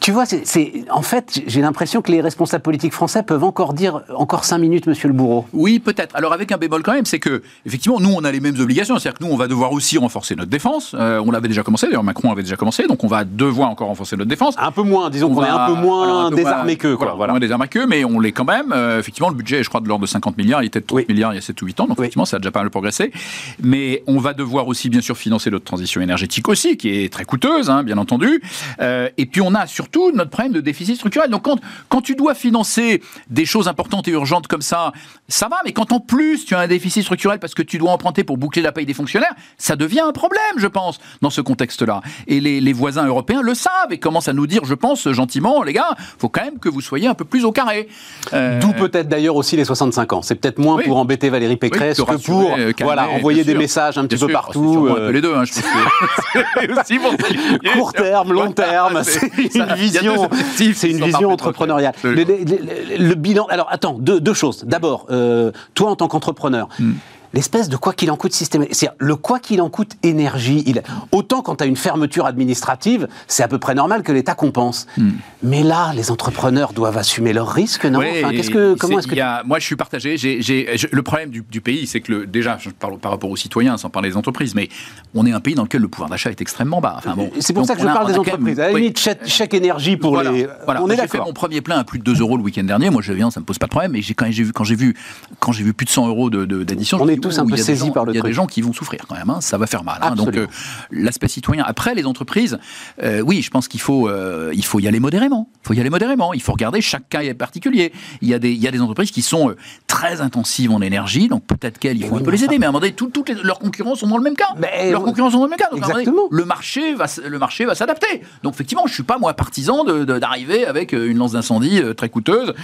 Tu vois, c'est- en fait, j'ai l'impression que les responsables politiques français peuvent encore dire encore 5 minutes, Monsieur le Bourreau. Oui, peut-être. Alors avec un bémol quand même, c'est que effectivement, nous, on a les mêmes obligations. C'est-à-dire que nous, on va devoir aussi renforcer notre défense. Euh, on l'avait déjà commencé. D'ailleurs, Macron avait déjà commencé, donc on va devoir encore renforcer notre défense. Un peu moins, disons On qu'on est un peu moins alors, un peu désarmé moins- qu'eux, quoi. Voilà, Voilà. moins désarmé qu'eux, mais on l'est quand même. Euh, effectivement, le budget est, je crois, de l'ordre de 50 milliards. Il était de 30 Oui. milliards il y a 7 ou 8 ans, donc Oui. effectivement, ça a déjà pas mal progressé. Mais on va devoir aussi, bien sûr, financer notre transition énergétique aussi, qui est très coûteuse, hein, bien entendu. Euh, et puis, on a surtout notre problème de déficit structurel. Donc, quand, quand tu dois financer des choses importantes et urgentes comme ça, ça va, mais quand en plus tu as un déficit structurel parce que tu dois emprunter pour boucler la paye des fonctionnaires, ça devient un problème, je pense, dans ce contexte-là. Et les, les voisins européens le savent et commencent à nous dire, je pense, gentiment, les gars, faut quand même que vous soyez un peu plus au carré. Euh, D'où peut-être d'ailleurs aussi les 65 ans. C'est peut-être moins Oui. pour embêter Valérie Pécresse te que pour euh, calmer, voilà, envoyer des sûr. messages un Bien petit peu partout. Un euh, peu les deux, hein, je pense que aussi simplifier. Court terme, long terme, c'est une vision, c'est une vision entrepreneuriale. Le, le- le- le bilan, alors attends, deux, deux choses. D'abord, euh, toi en tant qu'entrepreneur, Hmm. L'espèce de quoi qu'il en coûte systématique, c'est-à-dire le quoi qu'il en coûte énergie, il, autant quand tu as une fermeture administrative, c'est à peu près normal que l'État compense. Mais là, les entrepreneurs doivent assumer leurs risques, non? Hmm. Ouais, Enfin, et qu'est-ce que, c'est- comment est-ce que il y a- Moi, je suis partagé. Je- le problème du, du pays, c'est que le, déjà, je parle par rapport aux citoyens, sans parler des entreprises, mais on est un pays dans lequel le pouvoir d'achat est extrêmement bas. Enfin, bon, C'est pour ça que je a- parle des quand même- entreprises. À la limite, chèque, chèque énergie pour Voilà, les. voilà. On est J'ai fait d'accord. mon premier plein à plus de 2 euros le week-end dernier. Moi, je viens, ça me pose pas de problème. Mais quand j'ai vu, quand j'ai vu, quand j'ai vu plus de 100 euros de- de- est tous un peu saisis gens- par le Il y a truc. des gens qui vont souffrir quand même. hein. Ça va faire mal. hein. Donc, euh, l'aspect citoyen. Après, les entreprises, euh, oui, je pense qu'il faut, euh, il faut y aller modérément. Il faut y aller modérément. Il faut regarder chaque cas particulier. Il y a des, il y a des entreprises qui sont très intensives en énergie, donc peut-être qu'elles, il faut oui, un peu les aider. Mais à un moment donné, tout- toutes les- leurs concurrents sont dans le même cas. Mais- leurs concurrents sont dans le même cas. Donc, donné, Exactement. le marché va, le marché va s'adapter. Donc effectivement, je suis pas moi partisan de- de- d'arriver avec une lance d'incendie très coûteuse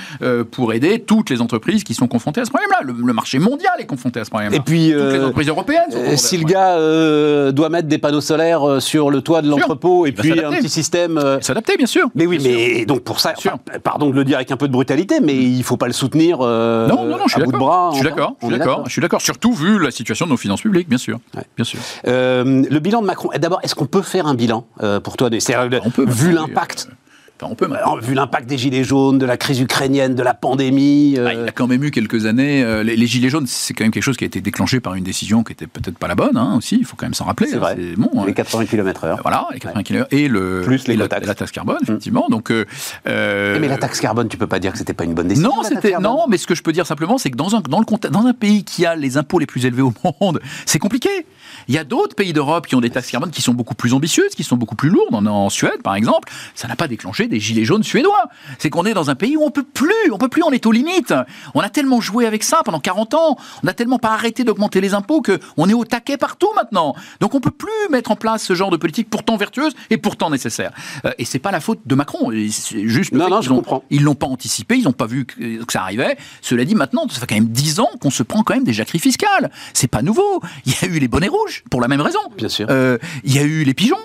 pour aider toutes les entreprises qui sont confrontées à ce problème-là. Le, le marché mondial est confronté à ce problème-là. Et puis, toutes les euh, entreprises européennes sont Euh, si le gars euh, doit mettre des panneaux solaires sur le toit de Sûr. l'entrepôt et puis un petit système. s'adapter, bien sûr. mais oui, Bien sûr. mais donc pour ça, Sûr. enfin, pardon de le dire avec un peu de brutalité, mais il faut pas le soutenir euh, Non, non, non, je suis à bout de bras. Je suis d'accord. Je suis d'accord. Je suis d'accord. Surtout vu la situation de nos finances publiques, bien sûr. Ouais. Bien sûr. Euh, le bilan de Macron. D'abord, est-ce qu'on peut faire un bilan euh, pour toi des- On peut. Vu l'impact. On peut. maintenant. euh, Vu l'impact des gilets jaunes, de la crise ukrainienne, de la pandémie. euh, Ah, il a quand même eu quelques années. euh, les, les gilets jaunes, c'est quand même quelque chose qui a été déclenché par une décision qui était peut-être pas la bonne hein, aussi. Il faut quand même s'en rappeler. c'est hein, vrai. bon, hein. les 80 km/h. Voilà, les 80 km et le Plus et la, taxe carbone, effectivement. Donc, euh, Eh, Mais la taxe carbone, tu peux pas dire que c'était pas une bonne décision. non, c'était non, mais ce que je peux dire simplement, c'est que dans un dans le dans un pays qui a les impôts les plus élevés au monde, c'est compliqué. Il y a d'autres pays d'Europe qui ont des taxes carbone qui sont beaucoup plus ambitieuses, qui sont beaucoup plus lourdes. En, en Suède, par exemple, ça n'a pas déclenché des gilets jaunes suédois. C'est qu'on est dans un pays où on peut plus, on peut plus, on est aux limites. On a tellement joué avec ça pendant 40 ans, on a tellement pas arrêté d'augmenter les impôts que on est au taquet partout maintenant. Donc on peut plus mettre en place ce genre de politique pourtant vertueuse et pourtant nécessaire. Euh, et c'est pas la faute de Macron, c'est juste le Non, fait non, qu'ils je ont- comprends. ils l'ont pas anticipé, ils n'ont pas vu que, que ça arrivait. Cela dit, maintenant, ça fait quand même 10 ans qu'on se prend quand même des jacqueries fiscales. C'est pas nouveau. Il y a eu les bonnets rouges, pour la même raison. Bien sûr. Euh, il y a eu les pigeons,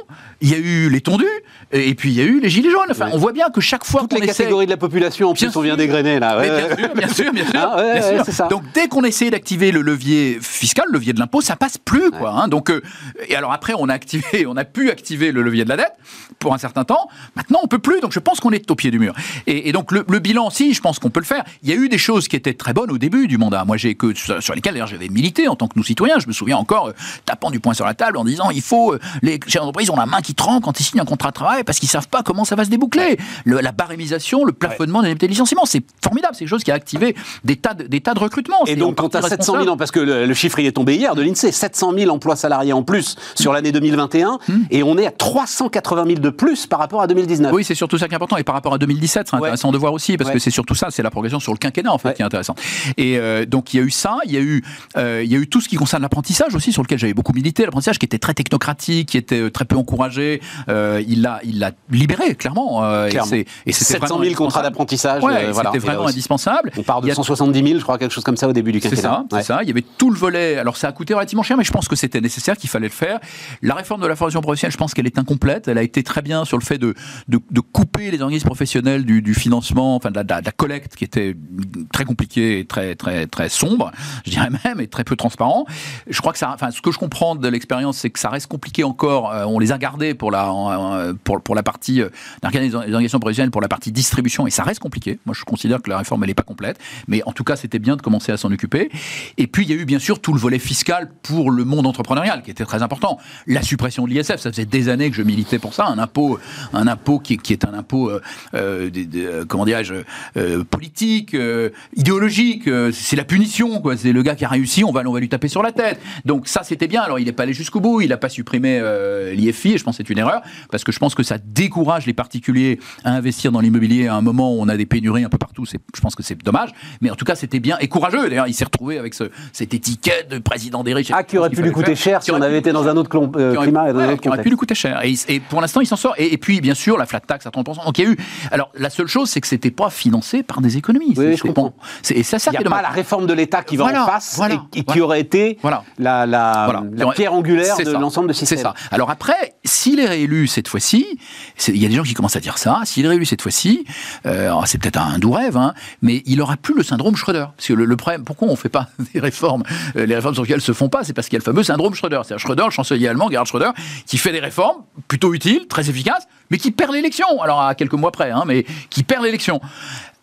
il y a eu les tondus, et puis il y a eu les gilets jaunes. Enfin, on voit bien que chaque fois Toutes les essaie... catégories de la population, en Bien plus, on vient sûr. d'égrener là. Ouais. bien sûr, bien sûr, bien sûr. Ah, ouais, bien sûr. Donc dès qu'on essaie d'activer le levier fiscal, le levier de l'impôt, ça passe plus, quoi. hein. Donc euh, et alors après, on a activé, on a pu activer le levier de la dette pour un certain temps. Maintenant, on peut plus. Donc je pense qu'on est au pied du mur. Et, et donc le, le bilan, si, je pense qu'on peut le faire. Il y a eu des choses qui étaient très bonnes au début du mandat. Moi, j'ai que sur lesquelles d'ailleurs j'avais milité en tant que nous citoyens. Je me souviens encore euh, tapant du poing sur la table en disant il faut euh, les chefs d'entreprise ont la main qui trempe quand ils signent un contrat de travail parce qu'ils savent pas comment ça va se déboucler. Le- la barémisation, le plafonnement des indemnités de licenciement, c'est formidable. C'est quelque chose qui a activé des tas de, des tas de recrutements. Et donc, quand tu as partie 700 000, responsable. ans, parce que le, le chiffre il est tombé hier de l'INSEE, 700 000 emplois salariés en plus sur l'année 2021, Hmm. et on est à 380 000 de plus par rapport à 2019. Oui, c'est surtout ça qui est important. Et par rapport à 2017, c'est Ouais. intéressant de voir aussi, parce Ouais. que c'est surtout ça, c'est la progression sur le quinquennat, en fait, Ouais. qui est intéressante. Et euh, donc, il y a eu ça, il y a eu, euh, il y a eu tout ce qui concerne l'apprentissage aussi, sur lequel j'avais beaucoup milité, l'apprentissage qui était très technocratique, qui était euh, très peu encouragé. Euh, il l'a il l'a libéré, clairement. euh, et, et 700 000 contrats d'apprentissage. Ouais, voilà. C'était vraiment indispensable. On part de 170 000, je crois, quelque chose comme ça au début du quinquennat. C'est ça, c'est ça. Il y avait tout le volet. Alors, ça a coûté relativement cher, mais je pense que c'était nécessaire, qu'il fallait le faire. La réforme de la formation professionnelle, je pense qu'elle est incomplète. Elle a été très bien sur le fait de, de, de couper les organismes professionnels du, du financement, enfin de la, de la, collecte, qui était très compliquée et très, très, très sombre, je dirais même, et très peu transparent. Je crois que ça, enfin, ce que je comprends de l'expérience, c'est que ça reste compliqué encore. Euh, on les a gardés pour la, pour, pour la partie, euh, professionnelles pour la partie distribution, et ça reste compliqué. Moi, je considère que la réforme, elle n'est pas complète. Mais en tout cas, c'était bien de commencer à s'en occuper. Et puis, il y a eu bien sûr tout le volet fiscal pour le monde entrepreneurial, qui était très important. La suppression de l'ISF, ça faisait des années que je militais pour ça. Un impôt, un impôt qui, est un impôt, euh, euh de, comment dirais-je, euh, politique, euh, idéologique. c'est la punition, quoi. C'est le gars qui a réussi, on va, on va lui taper sur la tête. Donc ça, c'était bien. Alors, il n'est pas allé jusqu'au bout. Il n'a pas supprimé l'IFI, et je pense que c'est une erreur, parce que je pense que ça décourage les particuliers à investir dans l'immobilier à un moment où on a des pénuries un peu partout. Je pense que c'est dommage. Mais en tout cas, c'était bien et courageux. D'ailleurs, il s'est retrouvé avec ce, cette étiquette de président des riches. Ah, qui aurait pu lui coûter cher si on avait été dans un autre euh, climat. Et dans ouais, qui aurait pu lui coûter cher. Et, et pour l'instant, il s'en sort. Et, et, puis, bien sûr, la flat tax à 30%. Donc, il y a eu. Alors, la seule chose, c'est que c'était pas financé par des économies. Oui, je comprends. Et ça, ça il n'y a pas la réforme de l'État qui va voilà, en face voilà, et, qui aurait été la, la pierre angulaire de l'ensemble de ce système. C'est ça. Alors après, s'il est réélu cette fois-ci, il y a des gens qui commencent à dire ça, s'il est réélu cette fois-ci, euh, c'est peut-être un doux rêve, hein, mais il n'aura plus le syndrome Schröder. Parce que le, problème, pourquoi on ne fait pas des réformes euh, Les réformes sur lesquelles se font pas, c'est parce qu'il y a le fameux syndrome Schröder. C'est Schröder, le chancelier allemand, Gerhard Schröder, qui fait des réformes plutôt utiles, très efficaces, mais qui perd l'élection. Alors à quelques mois près, hein, mais qui perd l'élection.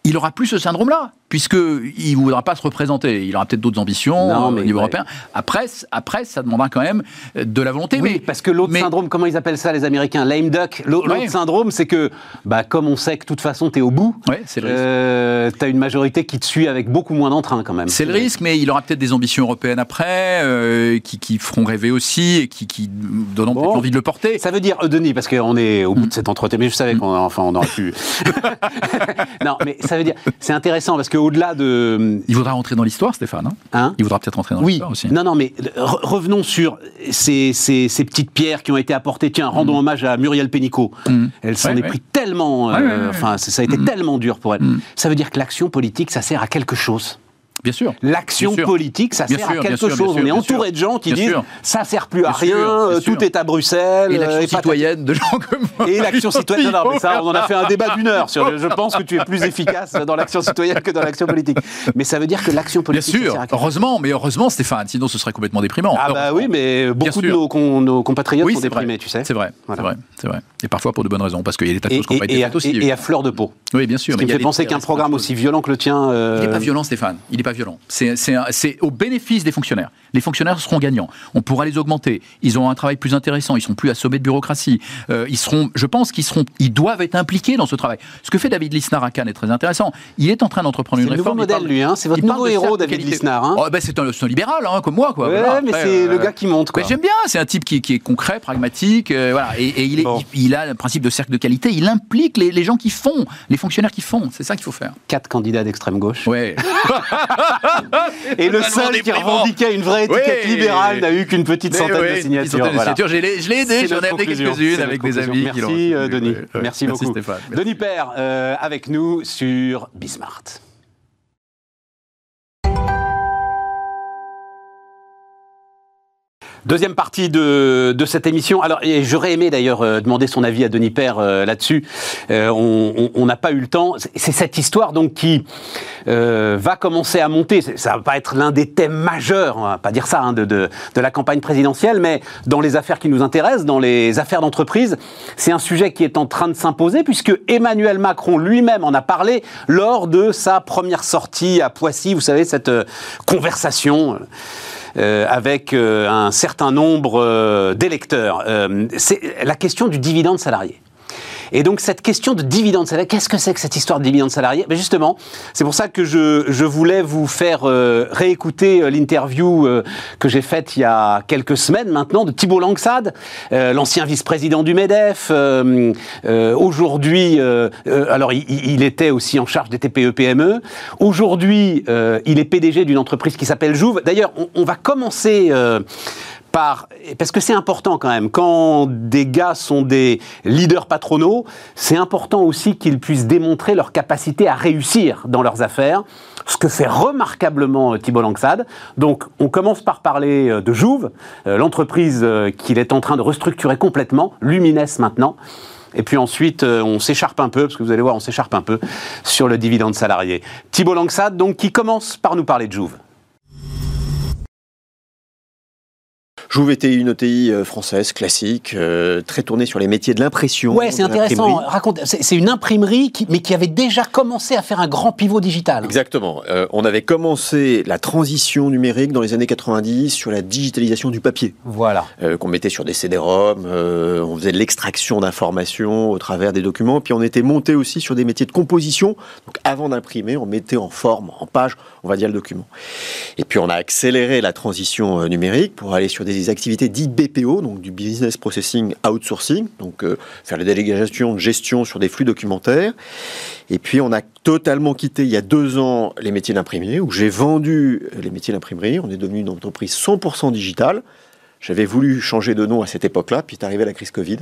Il aura plus ce syndrome-là puisqu'il ne voudra pas se représenter. Il aura peut-être d'autres ambitions non, mais, au niveau ouais. européen. Après, après, ça demandera quand même de la volonté. Oui, mais, parce que l'autre syndrome, comment ils appellent ça les Américains? Lame duck? L'autre ouais. syndrome, c'est que, bah, comme on sait que de toute façon, tu es au bout, ouais, euh, tu as une majorité qui te suit avec beaucoup moins d'entrain quand même. C'est le risque, mais il aura peut-être des ambitions européennes après, euh, qui, qui, feront rêver aussi et qui, qui donneront bon. envie de le porter. Ça veut dire, euh, Denis, parce qu'on est au bout mm. de cet entretien, mais je savais qu'on enfin, on aurait pu... non, mais ça veut dire, c'est intéressant, parce qu'au-delà de il voudra rentrer dans l'histoire, Stéphane. Hein, hein? Il voudra peut-être rentrer dans oui. l'histoire aussi. Non, non, mais re revenons sur ces, ces, ces, petites pierres qui ont été apportées. Tiens, rendons mmh. hommage à Muriel Pénicaud. Mmh. Elle s'en ouais, est ouais. pris tellement. Euh, ouais, enfin, ça a été mmh. tellement dur pour elle. Ça veut dire que l'action politique, ça sert à quelque chose. Bien sûr. L'action politique, ça bien sert sûr, à quelque sûr, chose. On est entouré de gens qui disent sûr. ça sert plus à rien, euh, tout est à Bruxelles. Et l'action citoyenne de gens comme moi. Et l'action citoyenne, non, mais ça, on en a fait un débat d'une heure. Sur, je pense que tu es plus efficace dans l'action citoyenne que dans l'action politique. Mais ça veut dire que l'action politique. Bien sûr, heureusement, mais heureusement, Stéphane, sinon ce serait complètement déprimant. Ah bah oui, mais beaucoup de nos, compatriotes oui, sont déprimés, vrai. tu sais. C'est vrai, voilà. c'est vrai, c'est vrai. Et parfois pour de bonnes raisons, parce qu'il y a des tas de choses qui n'ont pas été faites aussi. Et à fleur de peau. Oui, bien sûr. Ce qui me fait penser qu'un programme aussi violent que le tien. Il n'est pas violent, Stéphane. Il n'est pas violent. C'est au bénéfice des fonctionnaires. Les fonctionnaires seront gagnants. On pourra les augmenter. Ils auront un travail plus intéressant. Ils seront plus assommés de bureaucratie. Euh, ils seront, je pense qu'ils seront, ils doivent être impliqués dans ce travail. Ce que fait David Lisnard à Cannes est très intéressant. Il est en train d'entreprendre une réforme. C'est le nouveau modèle, lui. Hein c'est votre nouveau héros, David Lisnard. Hein oh, ben c'est un, un, libéral, hein, comme moi, quoi. Ouais, voilà. mais c'est euh, le gars qui monte. J'aime bien. C'est un type qui, qui, est concret, pragmatique, euh, voilà. Et, et il, est, bon. il, il, a le principe de cercle de qualité. Il implique les, les gens qui font, les fonctionnaires qui font. C'est ça qu'il faut faire. Quatre candidats d'extrême gauche. Ouais. et le seul qui revendiquait une vraie étiquette ouais. libérale n'a eu qu'une petite centaine ouais, de signatures. Centaine de voilà. signatures. Je l'ai aidé, j'en ai amené quelques-unes avec des amis. Merci, euh, Denis. Ouais, Merci beaucoup. Merci Stéphane. Denis Père, euh, avec nous sur Bismart. Deuxième partie de, de, cette émission. Alors, j'aurais aimé d'ailleurs euh, demander son avis à Denis Père euh, là-dessus. Euh, on n'a pas eu le temps. C'est cette histoire donc qui euh, va commencer à monter. Ça va pas être l'un des thèmes majeurs, on va pas dire ça, hein, de, de, de, la campagne présidentielle, mais dans les affaires qui nous intéressent, dans les affaires d'entreprise, c'est un sujet qui est en train de s'imposer puisque Emmanuel Macron lui-même en a parlé lors de sa première sortie à Poissy. Vous savez cette euh, conversation. Euh, avec euh, un certain nombre euh, d'électeurs. c'est la question du dividende salarié. Et donc cette question de dividende salarié, qu'est-ce que c'est que cette histoire de dividende salarié? Ben Justement, c'est pour ça que je, je voulais vous faire euh, réécouter euh, l'interview euh, que j'ai faite il y a quelques semaines maintenant de Thibault Langsade, l'ancien vice-président du MEDEF. Aujourd'hui, alors il, il, était aussi en charge des TPE-PME. Aujourd'hui, il est PDG d'une entreprise qui s'appelle Jouve. D'ailleurs, on, on, va commencer par parce que c'est important quand même quand des gars sont des leaders patronaux, c'est important aussi qu'ils puissent démontrer leur capacité à réussir dans leurs affaires, ce que fait remarquablement Thibault Langsad. Donc on commence par parler de Jouve, l'entreprise qu'il est en train de restructurer complètement, Lumines maintenant. Et puis ensuite, euh, on s'écharpe un peu, parce que vous allez voir, on s'écharpe un peu sur le dividende salarié. Thibault Langsad, donc, qui commence par nous parler de Jouve. Jouve était une ETI euh, française classique, euh, très tournée sur les métiers de l'impression. Ouais, c'est intéressant. Raconte, c'est une imprimerie, qui, mais qui avait déjà commencé à faire un grand pivot digital. Exactement. Euh, on avait commencé la transition numérique dans les années 90 sur la digitalisation du papier. Voilà. qu'on mettait sur des CD-ROM, on faisait de l'extraction d'informations au travers des documents, puis on était monté aussi sur des métiers de composition. Donc avant d'imprimer, on mettait en forme, en page, on va dire le document. Et puis on a accéléré la transition numérique pour aller sur des activités dites BPO, donc du Business Processing Outsourcing, donc euh, faire la délégation de gestion sur des flux documentaires. Et puis on a totalement quitté il y a deux ans les métiers d'imprimerie, où j'ai vendu les métiers d'imprimerie. On est devenu une entreprise 100% digitale. J'avais voulu changer de nom à cette époque-là, puis est arrivée la crise Covid.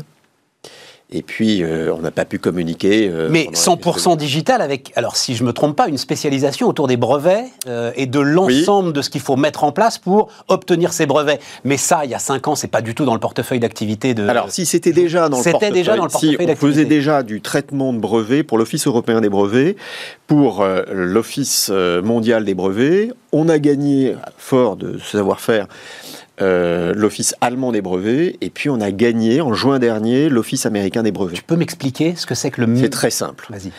Et puis, euh, on n'a pas pu communiquer. Euh, Mais 100% digital avec, alors si je ne me trompe pas, une spécialisation autour des brevets euh, et de l'ensemble de ce qu'il faut mettre en place pour obtenir ces brevets. Mais ça, il y a 5 ans, c'est pas du tout dans le portefeuille d'activité de. Alors, si c'était déjà dans le portefeuille, déjà dans le portefeuille si on faisait déjà du traitement de brevets pour l'Office européen des brevets, pour l'Office mondial des brevets, on a gagné, fort de ce savoir-faire, euh, l'Office allemand des brevets, et puis on a gagné en juin dernier l'Office américain des brevets. Tu peux m'expliquer ce que c'est que le... C'est très simple. Vas-y.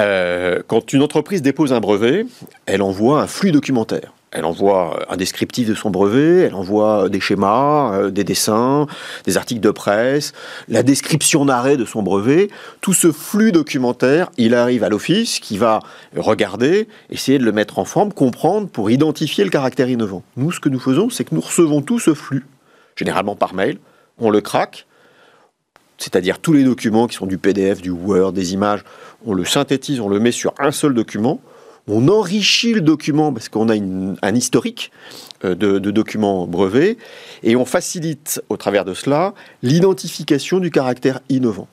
Euh, quand une entreprise dépose un brevet, elle envoie un flux documentaire. Elle envoie un descriptif de son brevet, elle envoie des schémas, euh, des dessins, des articles de presse, la description d'arrêt de son brevet. Tout ce flux documentaire, il arrive à l'office qui va regarder, essayer de le mettre en forme, comprendre pour identifier le caractère innovant. Nous, ce que nous faisons, c'est que nous recevons tout ce flux, généralement par mail, on le craque, c'est-à-dire tous les documents qui sont du PDF, du Word, des images, on le synthétise, on le met sur un seul document, on enrichit le document parce qu'on a un historique de, de, documents brevets et on facilite au travers de cela l'identification du caractère innovant.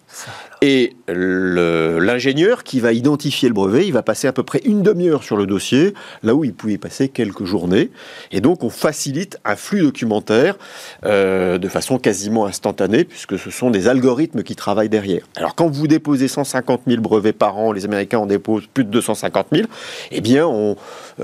Et l'ingénieur qui va identifier le brevet, il va passer à peu près une demi-heure sur le dossier, là où il pouvait passer quelques journées. Et donc on facilite un flux documentaire euh, de façon quasiment instantanée, puisque ce sont des algorithmes qui travaillent derrière. Alors quand vous déposez 150 000 brevets par an, les Américains en déposent plus de 250 000, eh bien on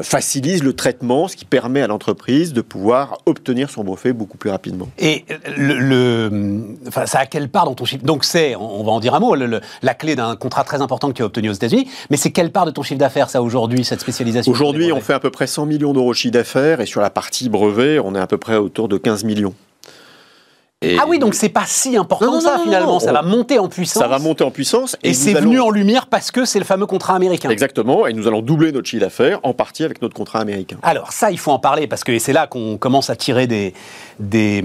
facilite le traitement, ce qui permet à l'entreprise de pouvoir obtenir son brevet beaucoup plus rapidement. Et le, enfin, ça a quelle part dans ton chiffre? Donc c'est, on va en dire un mot, la clé d'un contrat très important que tu as obtenu aux États-Unis. Mais c'est quelle part de ton chiffre d'affaires, ça, aujourd'hui, cette spécialisation Aujourd'hui, on fait à peu près 100 millions d'euros de chiffre d'affaires et sur la partie brevet, on est à peu près autour de 15 millions. Ah oui, donc c'est pas si important que ça finalement, ça va monter en puissance. Ça va monter en puissance. Et, c'est venu en lumière parce que c'est le fameux contrat américain. Exactement, et nous allons doubler notre chiffre d'affaires en partie avec notre contrat américain. Alors ça, il faut en parler parce que c'est là qu'on commence à tirer des, des,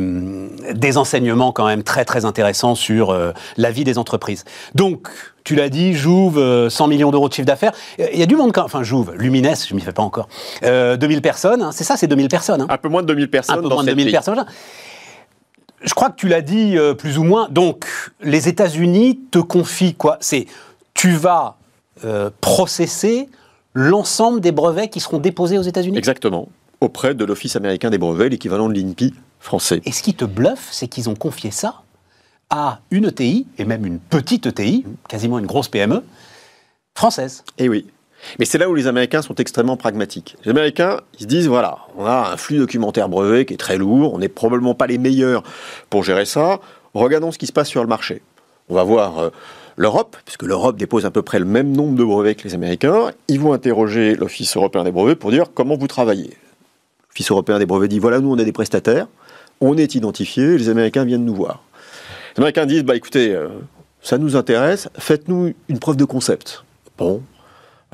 des, enseignements quand même très très intéressants sur euh, la vie des entreprises. Donc, tu l'as dit, Jouve, 100 euh, millions d'euros de chiffre d'affaires. Il y a du monde, quand, enfin Jouve, Lumines, je m'y fais pas encore. 2000 euh, personnes, hein. c'est ça, c'est 2000 personnes. Hein. Un peu moins de 2000 personnes. Un peu moins de 2000 personnes je crois que tu l'as dit euh, plus ou moins. Donc, les États-Unis te confient quoi? C'est tu vas euh, processer l'ensemble des brevets qui seront déposés aux États-Unis? Exactement. Auprès de l'Office américain des brevets, l'équivalent de l'INPI français. Et ce qui te bluffe, c'est qu'ils ont confié ça à une ETI, et même une petite ETI, quasiment une grosse PME, française. Eh oui. Mais c'est là où les Américains sont extrêmement pragmatiques. Les Américains, ils se disent, voilà, on a un flux documentaire brevet qui est très lourd, on n'est probablement pas les meilleurs pour gérer ça, regardons ce qui se passe sur le marché. On va voir euh, l'Europe, puisque l'Europe dépose à peu près le même nombre de brevets que les Américains, ils vont interroger l'Office européen des brevets pour dire comment vous travaillez. L'Office européen des brevets dit, voilà, nous on a des prestataires, on est identifié, les Américains viennent nous voir. Les Américains disent, bah écoutez, euh, ça nous intéresse, faites-nous une preuve de concept. Bon,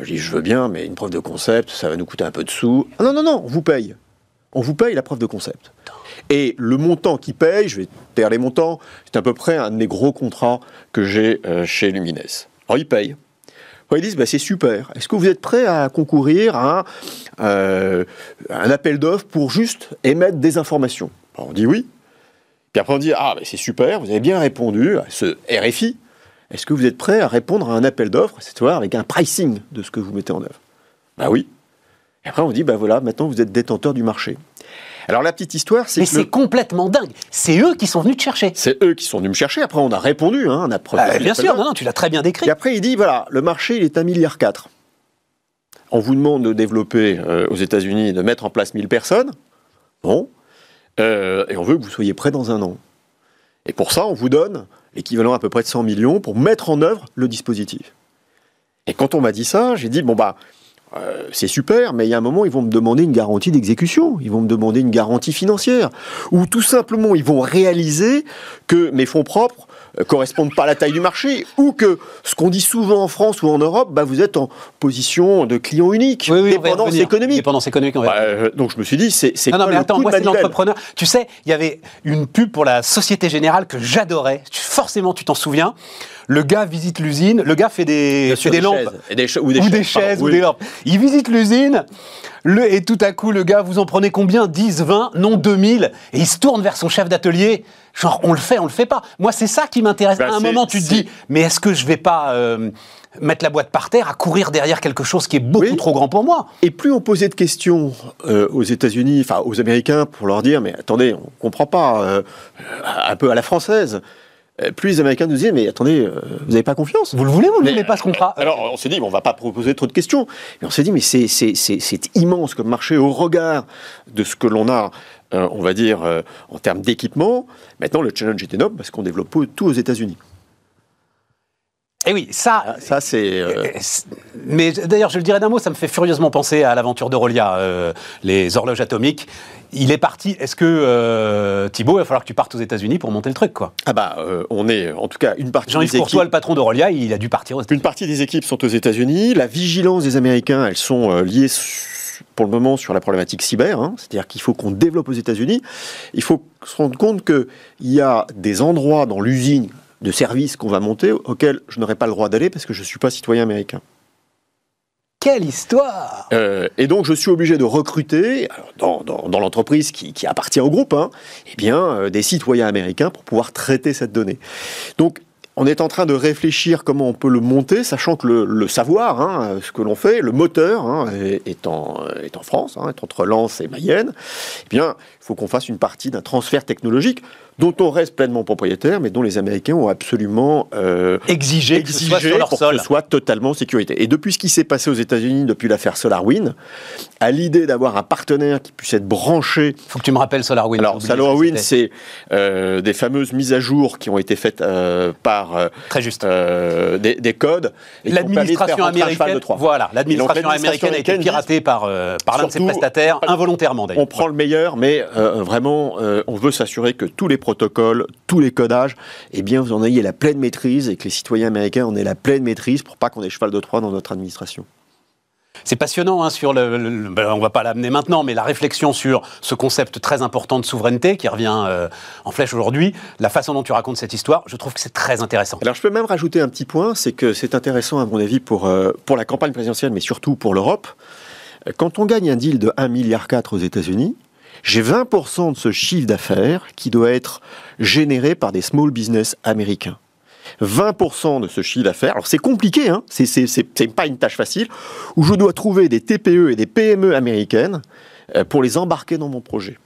je dis, je veux bien, mais une preuve de concept, ça va nous coûter un peu de sous. Ah non, non, non, on vous paye. On vous paye la preuve de concept. Et le montant qui paye, je vais taire les montants, c'est à peu près un des gros contrats que j'ai euh, chez Lumines. Alors ils payent. ils disent, bah, c'est super. Est-ce que vous êtes prêt à concourir à un, euh, appel d'offres pour juste émettre des informations? On dit oui. Puis après, on dit Ah, c'est super, vous avez bien répondu à ce RFI. Est-ce que vous êtes prêt à répondre à un appel d'offres, cette fois avec un pricing de ce que vous mettez en œuvre? Bah oui. Et après, on dit Bah voilà, maintenant vous êtes détenteur du marché. Alors la petite histoire, c'est Mais que c'est le- complètement dingue. C'est eux qui sont venus te chercher. c'est eux qui sont venus me chercher. Après, on a répondu, hein, on a Ah, proposé bien sûr, non, non, tu l'as très bien décrit. Et après, il dit voilà, le marché, il est 1,4 milliard. On vous demande de développer euh, aux États-Unis, de mettre en place 1000 personnes. Bon. Euh, et on veut que vous soyez prêts dans un an. Et pour ça, on vous donne l'équivalent à peu près de 100 millions pour mettre en œuvre le dispositif. Et quand on m'a dit ça, j'ai dit bon, bah. euh, c'est super, mais il y a un moment, ils vont me demander une garantie d'exécution, ils vont me demander une garantie financière, ou tout simplement, ils vont réaliser que mes fonds propres correspondent pas à la taille du marché, ou que ce qu'on dit souvent en France ou en Europe, bah, vous êtes en position de client unique, Oui, oui, dépendance économique. Dépendance économique, on va y Bah, euh, donc je me suis dit, c'est Non, non, quoi mais le attends, coup moi, l'entrepreneur. Tu sais, il y avait une pub pour la Société Générale que j'adorais. Forcément, tu t'en souviens. Le gars visite l'usine. Le gars fait des, fait des lampes. Et des ou des ou chaises, des chaises, ou des lampes. Il visite l'usine, le, et tout à coup, le gars, vous en prenez combien? 10, 20, non 2000 Et il se tourne vers son chef d'atelier. Genre, on le fait, on le fait pas. Moi, c'est ça qui m'intéresse. Bah, à un moment, tu te dis, mais est-ce que je vais pas euh, mettre la boîte par terre à courir derrière quelque chose qui est beaucoup Oui. trop grand pour moi? Et plus on posait de questions euh, aux États-Unis, enfin aux Américains, pour leur dire, mais attendez, on comprend pas, euh, un peu à la française, plus les Américains nous disaient, mais attendez, euh, vous n'avez pas confiance Vous le voulez ou vous ne Mais, voulez pas ce contrat Alors, on s'est dit, bon, on va pas proposer trop de questions. Mais on s'est dit, mais c'est, c'est, c'est, c'est immense comme marché au regard de ce que l'on a, euh, on va dire, euh, en termes d'équipement. Maintenant, le challenge est énorme parce qu'on développe tout aux États-Unis. Eh oui, ça, Ah, Ça, c'est. euh, Euh, Mais d'ailleurs, je le dirais d'un mot, ça me fait furieusement penser à l'aventure d'Aurelia, euh, les horloges atomiques. Il est parti. Est-ce que euh, Thibaut, il va falloir que tu partes aux États-Unis pour monter le truc, quoi? Ah bah, euh, on est, en tout cas, une partie Jean-Yves des Courtois, équipes. le patron d'Aurelia, il a dû partir aux États-Unis. Une partie des équipes sont aux États-Unis. La vigilance des Américains, elles sont euh, liées pour le moment sur la problématique cyber. hein. C'est-à-dire qu'il faut qu'on développe aux États-Unis. Il faut se rendre compte qu'il y a des endroits dans l'usine de services qu'on va monter auxquels je n'aurai pas le droit d'aller parce que je ne suis pas citoyen américain. Quelle histoire Euh, et donc, je suis obligé de recruter, dans, l'entreprise qui, appartient au groupe, hein, eh bien, euh, des citoyens américains pour pouvoir traiter cette donnée. Donc, on est en train de réfléchir comment on peut le monter, sachant que le, savoir, hein, ce que l'on fait, le moteur, hein, est, est en, France, est entre Lens et Mayenne. Eh bien, faut qu'on fasse une partie d'un transfert technologique dont on reste pleinement propriétaire, mais dont les Américains ont absolument euh, Exiger que ce soit exigé leur pour sol. que ce soit totalement en sécurité. Et depuis ce qui s'est passé aux États-Unis, depuis l'affaire SolarWind, à l'idée d'avoir un partenaire qui puisse être branché. Faut que tu me rappelles SolarWinds. Alors, SolarWind, c'est euh, des fameuses mises à jour qui ont été faites euh, par Très juste. des, des codes. L'administration américaine, voilà, l'administration américaine a été piratée par, par l'un de ses prestataires, involontairement d'ailleurs. On prend le meilleur, mais euh, vraiment, euh, on veut s'assurer que tous les protocoles, tous les codages, eh bien, vous en ayez la pleine maîtrise et que les citoyens américains en aient la pleine maîtrise pour pas qu'on ait cheval de Troie dans notre administration. C'est passionnant hein, sur le, ben, on va pas l'amener maintenant, mais la réflexion sur ce concept très important de souveraineté qui revient euh, en flèche aujourd'hui, la façon dont tu racontes cette histoire, je trouve que c'est très intéressant. Alors je peux même rajouter un petit point, c'est que c'est intéressant à mon avis pour, euh, pour la campagne présidentielle, mais surtout pour l'Europe. Quand on gagne un deal de 1,4 milliard aux États-Unis, j'ai 20% de ce chiffre d'affaires qui doit être généré par des small business américains. 20% de ce chiffre d'affaires, alors c'est compliqué, hein, c'est, c'est, c'est- c'est pas une tâche facile, où je dois trouver des TPE et des PME américaines euh, pour les embarquer dans mon projet.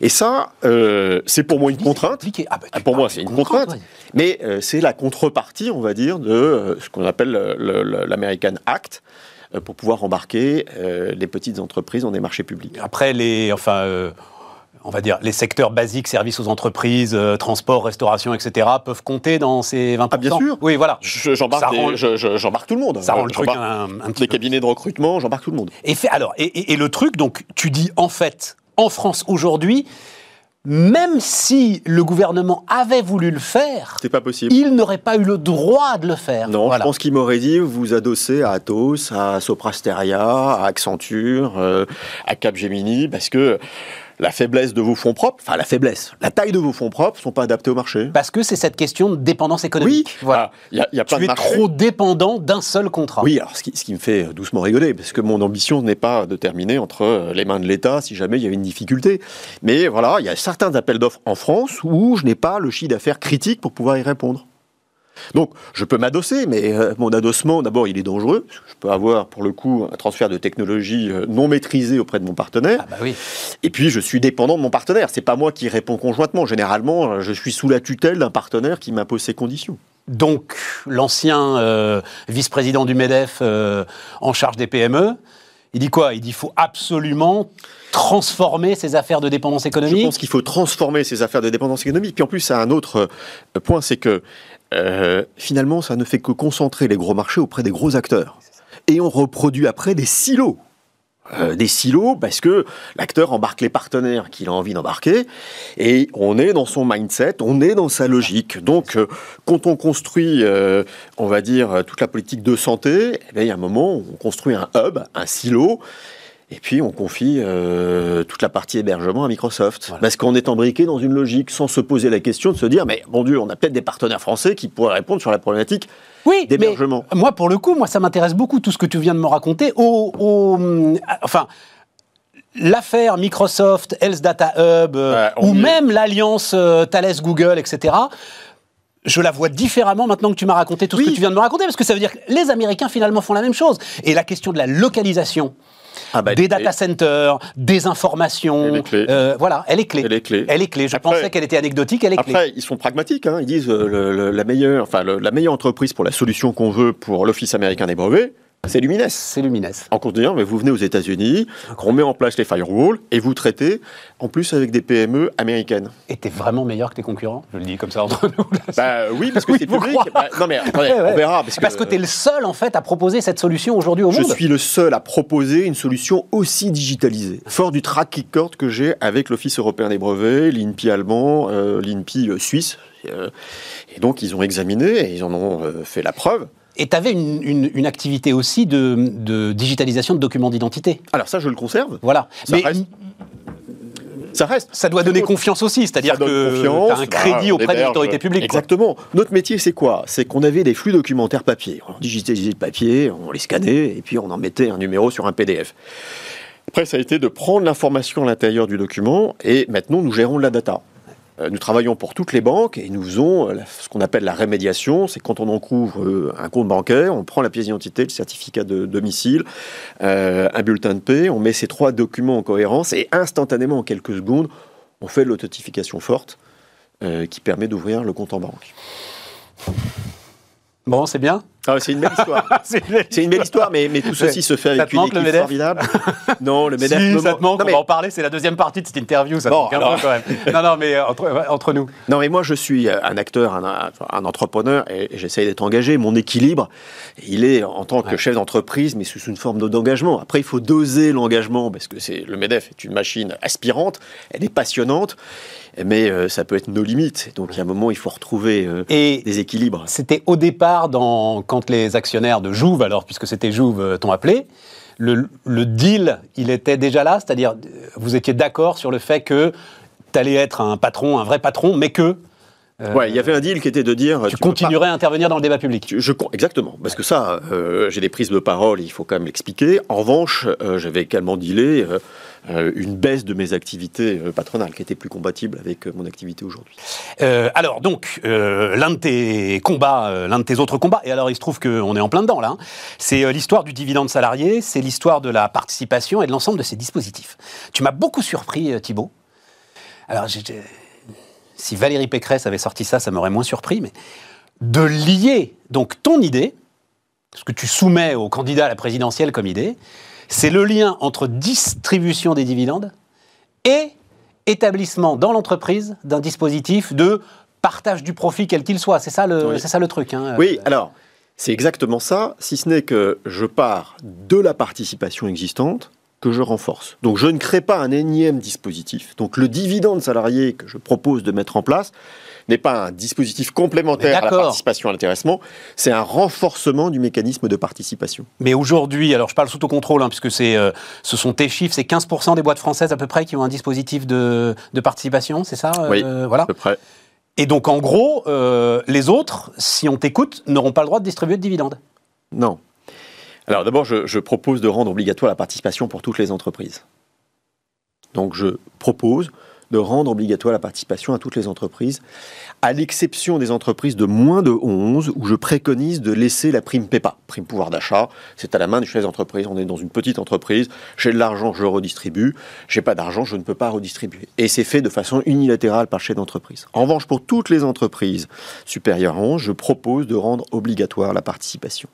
Et ça, euh, c'est pour moi une contrainte. Ah, bah, Ah, pour moi, c'est une contrainte. ouais. Mais euh, c'est la contrepartie, on va dire, de euh, ce qu'on appelle le- le- l'American Act pour pouvoir embarquer euh, les petites entreprises dans des marchés publics. Après, les, enfin, euh, on va dire, les secteurs basiques, services aux entreprises, euh, transport, restauration, etc., peuvent compter dans ces 20%. Ah, bien sûr. Oui, voilà. Je- J'embarque je- je- tout le monde. Ça rend le truc un, un petit Les peu. cabinets de recrutement, j'embarque tout le monde. Et, fait, alors, et, et- et le truc, donc, tu dis en fait, en France aujourd'hui, même si le gouvernement avait voulu le faire, pas possible. il n'aurait pas eu le droit de le faire. Non, Voilà. je pense qu'il m'aurait dit vous vous adossez à Atos, à Soprasteria, à Accenture, euh, à Capgemini, parce que la faiblesse de vos fonds propres, enfin la faiblesse, la taille de vos fonds propres sont pas adaptés au marché. Parce que c'est cette question de dépendance économique. Oui, voilà. Il y a, il y a plein Tu de es trop dépendant d'un seul contrat. Oui, alors ce qui, ce qui me fait doucement rigoler, parce que mon ambition n'est pas de terminer entre euh, les mains de l'État si jamais il y avait une difficulté. Mais voilà, il y a certains appels d'offres en France où je n'ai pas le chiffre d'affaires critique pour pouvoir y répondre. Donc, je peux m'adosser, mais euh, mon adossement, d'abord, il est dangereux. parce que Je peux avoir, pour le coup, un transfert de technologie euh, non maîtrisé auprès de mon partenaire. Ah bah oui. Et puis, je suis dépendant de mon partenaire. C'est pas moi qui réponds conjointement. Généralement, euh, je suis sous la tutelle d'un partenaire qui m'impose ses conditions. Donc, l'ancien euh, vice-président du MEDEF euh, en charge des PME, il dit quoi? Il dit qu'il faut absolument transformer ces affaires de dépendance Je économique. pense qu'il faut transformer ces affaires de dépendance économique. Puis en plus, ça a un autre point, c'est que euh, finalement, ça ne fait que concentrer les gros marchés auprès des gros acteurs. Et on reproduit après des silos. Euh, des silos parce que l'acteur embarque les partenaires qu'il a envie d'embarquer et on est dans son mindset, on est dans sa logique. Donc, euh, quand on construit, euh, on va dire, toute la politique de santé, eh il y a un moment où on construit un hub, un silo, et puis on confie euh, toute la partie hébergement à Microsoft. Voilà. Parce qu'on est embriqué dans une logique sans se poser la question de se dire, mais bon Dieu, on a peut-être des partenaires français qui pourraient répondre sur la problématique Oui, d'hébergement. moi, pour le coup, moi, ça m'intéresse beaucoup tout ce que tu viens de me raconter. Au, au- hum, enfin, l'affaire Microsoft, Health Data Hub, euh, ou même l'alliance euh, Thales Google, etc. Je la vois différemment maintenant que tu m'as raconté tout ce que tu viens de me raconter, parce que ça veut dire que les Américains finalement font la même chose. Et la question de la localisation Ah bah, des data centers, des informations, Elle est clé. euh, voilà, elle est clé. Elle est clé. Elle est clé. Je Après- pensais qu'elle était anecdotique, elle est clé. Après, ils sont pragmatiques. hein. Ils disent euh, le- le- la meilleure, enfin le- la meilleure entreprise pour la solution qu'on veut pour l'Office américain des brevets, c'est Lumines. C'est Lumines. En continuant, mais vous venez aux États-Unis, on met en place les firewalls et vous traitez en plus avec des PME américaines. Et t'es vraiment meilleur que tes concurrents? Je le dis comme ça entre nous. là. Bah oui, parce que Oui, c'est public. Bah, non mais attendez, Ouais, ouais. on verra. Parce que, Parce que tu es le seul, en fait, à proposer cette solution aujourd'hui au Je monde. suis le seul à proposer une solution aussi digitalisée, fort du track record que j'ai avec l'Office européen des brevets, l'INPI allemand, euh, l'INPI euh, suisse. Euh, et donc, ils ont examiné et ils en ont euh, fait la preuve. Et tu avais une, une- une activité aussi de, de digitalisation de documents d'identité. Alors, ça, je le conserve. Voilà. Ça Mais reste- Ça reste. ça doit donner confiance aussi, c'est-à-dire que tu as un crédit voilà, on auprès de l'autorité publique. quoi. Exactement. Notre métier, c'est quoi? C'est qu'on avait des flux documentaires papier. On digitalisait le papier, on les scannait, et puis on en mettait un numéro sur un PDF. Après, ça a été de prendre l'information à l'intérieur du document, et maintenant, nous gérons la data. Euh, Nous travaillons pour toutes les banques et nous faisons euh, ce qu'on appelle la rémédiation. C'est quand on encouvre euh, un compte bancaire, on prend la pièce d'identité, le certificat de domicile, un bulletin de paie, on met ces trois documents en cohérence et instantanément, en quelques secondes, on fait l'authentification forte qui permet d'ouvrir le compte en banque. Bon, c'est bien. Ah, c'est une belle histoire. C'est une belle histoire, mais, mais tout ceci se fait avec une équipe MEDEF formidable. Non, le MEDEF si, me ça manque. te manque, Non, on mais- va en parler, c'est la deuxième partie de cette interview, ça te Bon, manque un alors. peu quand même. Non, non, mais euh, entre, entre nous. Non, mais moi, je suis un acteur, un, entrepreneur, et, j'essaye d'être engagé. Mon équilibre, il est en tant que Ouais. chef d'entreprise, mais sous une forme de- d'engagement. Après, il faut doser l'engagement, parce que c'est le MEDEF est une machine aspirante, elle est passionnante, mais euh, ça peut être nos limites. Donc, il y a un moment, il faut retrouver euh, Et des équilibres. C'était au départ, dans, quand les actionnaires de Jouve, alors puisque c'était Jouve, euh, t'ont appelé, le, le deal, il était déjà là, c'est-à-dire euh, vous étiez d'accord sur le fait que tu allais être un patron, un vrai patron, mais que Ouais, il y avait un deal qui était de dire. tu pas- continuerais à intervenir dans le débat public. Tu- Je, com- exactement, parce que ça, euh, j'ai des prises de parole, il faut quand même l'expliquer. En revanche, euh, j'avais également dealé euh, euh, une baisse de mes activités euh, patronales qui était plus compatible avec euh, mon activité aujourd'hui. Euh, alors donc, euh, l'un de tes combats, euh, l'un de tes autres combats, et alors il se trouve qu'on est en plein dedans là, hein, c'est euh, l'histoire du dividende salarié, c'est l'histoire de la participation et de l'ensemble de ces dispositifs. Tu m'as beaucoup surpris, euh, Thibault. Alors, j'ai- si Valérie Pécresse avait sorti ça, ça m'aurait moins surpris, mais de lier donc ton idée, ce que tu soumets au candidat à la présidentielle comme idée, c'est le lien entre distribution des dividendes et établissement dans l'entreprise d'un dispositif de partage du profit quel qu'il soit. C'est ça le, Oui. c'est ça le truc. hein. Oui, alors, c'est exactement ça, si ce n'est que je pars de la participation existante que je renforce. Donc je ne crée pas un énième dispositif. Donc le dividende salarié que je propose de mettre en place n'est pas un dispositif complémentaire à la participation à l'intéressement, c'est un renforcement du mécanisme de participation. Mais aujourd'hui, alors je parle sous ton contrôle, hein, puisque c'est, euh, ce sont tes chiffres, c'est 15% des boîtes françaises à peu près qui ont un dispositif de, participation, c'est ça euh, Oui, voilà. à peu près. Et donc en gros, euh, les autres, si on t'écoute, n'auront pas le droit de distribuer de dividendes Non. Alors d'abord, je, propose de rendre obligatoire la participation pour toutes les entreprises. Donc je propose de rendre obligatoire la participation à toutes les entreprises, à l'exception des entreprises de moins de 11, où je préconise de laisser la prime PEPA, prime pouvoir d'achat. C'est à la main du chef d'entreprise. On est dans une petite entreprise, j'ai de l'argent, je redistribue. J'ai pas d'argent, je ne peux pas redistribuer. Et c'est fait de façon unilatérale par chef d'entreprise. En revanche, pour toutes les entreprises supérieures à 11, je propose de rendre obligatoire la participation.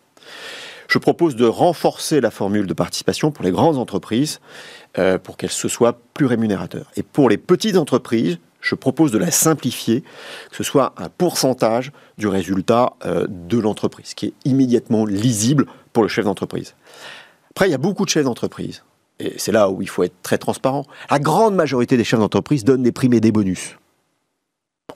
Je propose de renforcer la formule de participation pour les grandes entreprises euh, pour qu'elle se soit plus rémunérateur. Et pour les petites entreprises, je propose de la simplifier, que ce soit un pourcentage du résultat euh, de l'entreprise, qui est immédiatement lisible pour le chef d'entreprise. Après, il y a beaucoup de chefs d'entreprise, et c'est là où il faut être très transparent. La grande majorité des chefs d'entreprise donnent des primes et des bonus.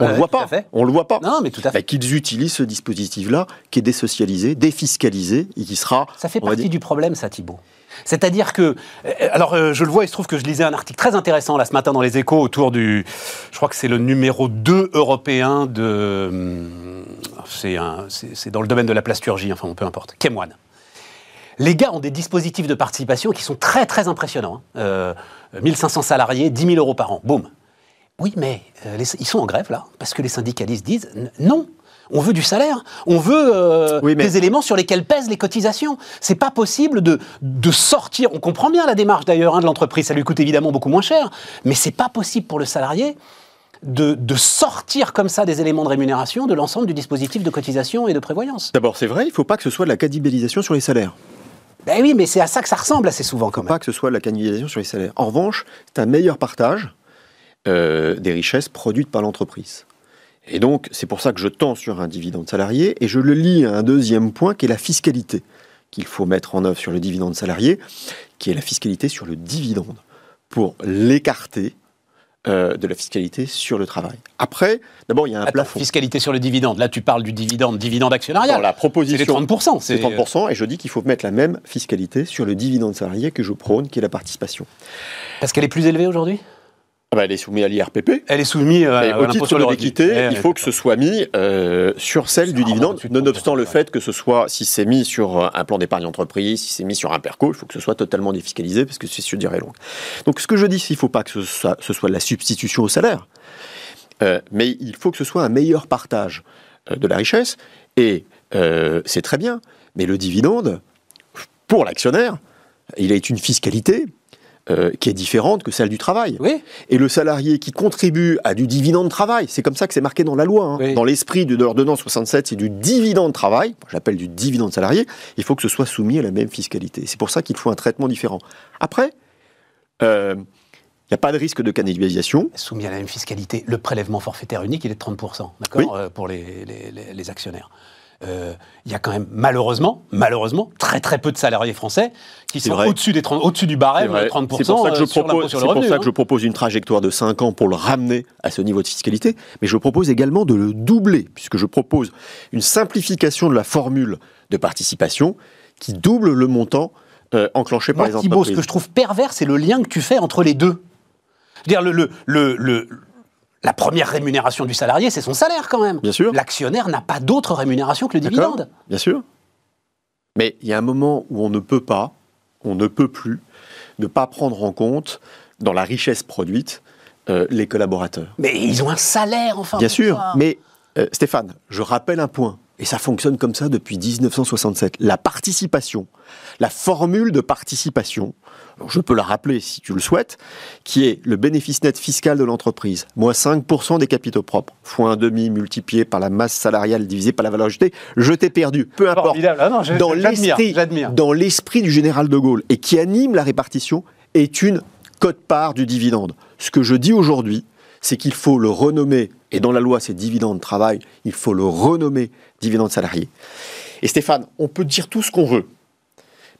On ne le voit pas. On le voit pas. Non, mais tout à fait. Qu'ils utilisent ce dispositif-là, qui est désocialisé, défiscalisé, et qui sera. Ça fait partie du problème, ça, Thibault. C'est-à-dire que, euh, alors euh, je le vois, il se trouve que je lisais un article très intéressant là ce matin dans les échos autour du, je crois que c'est le numéro 2 européen de, hum, c'est dans le domaine de la plasturgie, enfin peu importe, Kemwan. Les gars ont des dispositifs de participation qui sont très très impressionnants. 1500 hein. euh, salariés, 10 000 euros par an, boum. Oui, mais ils sont en grève là, parce que les syndicalistes disent non. On veut du salaire. On veut euh, des éléments sur lesquels pèsent les cotisations. C'est pas possible de, de sortir. On comprend bien la démarche d'ailleurs hein, de l'entreprise. Ça lui coûte évidemment beaucoup moins cher, mais c'est pas possible pour le salarié de, de, sortir comme ça des éléments de rémunération de l'ensemble du dispositif de cotisation et de prévoyance. D'abord, c'est vrai, il ne faut pas que ce soit de la cannibalisation sur les salaires. Ben oui, mais c'est à ça que ça ressemble assez souvent quand même. Il ne faut pas que ce soit de la cannibalisation sur les salaires. En revanche, c'est un meilleur partage euh, des richesses produites par l'entreprise. Et donc, c'est pour ça que je tends sur un dividende salarié et je le lis à un deuxième point qui est la fiscalité qu'il faut mettre en œuvre sur le dividende salarié, qui est la fiscalité sur le dividende, pour l'écarter euh, de la fiscalité sur le travail. Après, d'abord, il y a un plafond. Fiscalité sur le dividende. Là, tu parles du dividende, dividende actionnarial. Dans la proposition, c'est 30%. C'est 30%, et je dis qu'il faut mettre la même fiscalité sur le dividende salarié que je prône, qui est la participation. Parce qu'elle est plus élevée aujourd'hui? Ah bah, elle est soumise à l'IRPP. Elle est soumise à, à au titre de l'équité. il faut que ce soit mis euh, sur celle du dividende, nonobstant le fait que ce soit, si c'est mis sur un plan d'épargne entreprise, si c'est mis sur un PERCO, il faut que ce soit totalement défiscalisé parce que c'est sur durée longue. Donc ce que je dis, c'est qu'il ne faut pas que ce soit, ce soit de la substitution au salaire, euh, mais il faut que ce soit un meilleur partage euh, de la richesse. Et c'est très bien, mais le dividende, pour l'actionnaire, il a une fiscalité euh, qui est différente que celle du travail. Et le salarié qui contribue à du dividende de travail, c'est comme ça que c'est marqué dans la loi. Hein. Dans l'esprit de l'ordonnance 67, c'est du dividende de travail, j'appelle du dividende salarié, il faut que ce soit soumis à la même fiscalité. C'est pour ça qu'il faut un traitement différent. Après, euh, il n'y a pas de risque de cannibalisation. Soumis à la même fiscalité, le prélèvement forfaitaire unique, il est de 30%, d'accord, euh, pour les, les actionnaires. Euh, il y a quand même malheureusement, malheureusement, très très peu de salariés français qui sont au-dessus des au-dessus du barème 30%. C'est pour ça que je propose, c'est pour ça que je propose une trajectoire de 5 ans pour le ramener à ce niveau de fiscalité, mais je propose également de le doubler puisque je propose une simplification de la formule de participation qui double le montant euh, enclenché par les entreprises. ce que je trouve pervers, c'est le lien que tu fais entre les deux. Je veux dire, le, le, le la première rémunération du salarié, c'est son salaire quand même. Bien sûr. L'actionnaire n'a pas d'autre rémunération que le dividende. Bien sûr. Mais il y a un moment où on ne peut pas, on ne peut plus, ne pas prendre en compte dans la richesse produite euh, les collaborateurs. Mais ils ont un salaire, enfin. Bien sûr. Mais euh, Stéphane, je rappelle un point. Et ça fonctionne comme ça depuis 1967. La participation, la formule de participation, je peux la rappeler si tu le souhaites, qui est le bénéfice net fiscal de l'entreprise, moins 5% des capitaux propres, fois un demi multiplié par la masse salariale divisée par la valeur ajoutée, je t'ai perdu. Peu importe. Ah dans l'esprit du général de Gaulle et qui anime la répartition est une cote-part du dividende. Ce que je dis aujourd'hui, c'est qu'il faut le renommer, et dans la loi c'est dividende travail, il faut le renommer dividende salarié. Et Stéphane, on peut dire tout ce qu'on veut,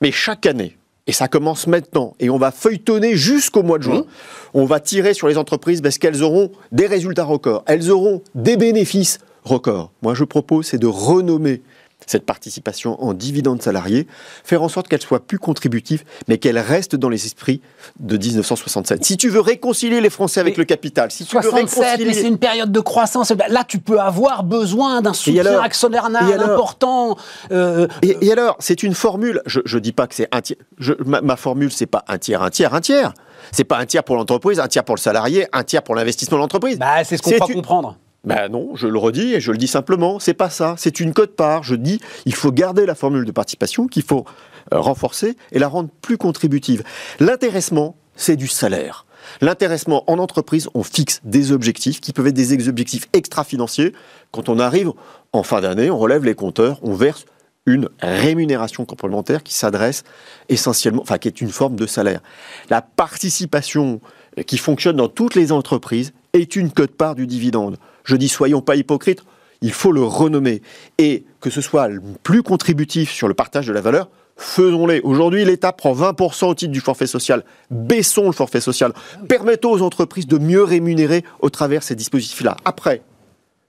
mais chaque année, et ça commence maintenant, et on va feuilletonner jusqu'au mois de juin. Mmh. On va tirer sur les entreprises parce qu'elles auront des résultats records, elles auront des bénéfices records. Moi, je propose, c'est de renommer cette participation en dividende salarié, faire en sorte qu'elle soit plus contributive, mais qu'elle reste dans les esprits de 1967. Si tu veux réconcilier les Français avec Mais le capital, si tu veux 67, mais réconcilier... c'est une période de croissance. Là, tu peux avoir besoin d'un soutien actionnaire important. euh, Et, et alors, c'est une formule. Je ne dis pas que c'est un tiers. je- ma, ma formule, c'est pas un tiers, un tiers, un tiers. C'est pas un tiers pour l'entreprise, un tiers pour le salarié, un tiers pour l'investissement de l'entreprise. bah, c'est ce qu'on croit une- comprendre. Ben non, je le redis et je le dis simplement, c'est pas ça. C'est une cote-part. Je dis, il faut garder la formule de participation, qu'il faut euh, renforcer et la rendre plus contributive. L'intéressement, c'est du salaire. L'intéressement en entreprise, on fixe des objectifs qui peuvent être des objectifs extra-financiers. Quand on arrive en fin d'année, on relève les compteurs, on verse une rémunération complémentaire qui s'adresse essentiellement, enfin qui est une forme de salaire. La participation euh, qui fonctionne dans toutes les entreprises est une cote-part du dividende. Je dis soyons pas hypocrites, il faut le renommer et que ce soit plus contributif sur le partage de la valeur. Faisons-les. Aujourd'hui, l'État prend 20% au titre du forfait social. Baissons le forfait social. Permettons aux entreprises de mieux rémunérer au travers ces dispositifs-là. Après,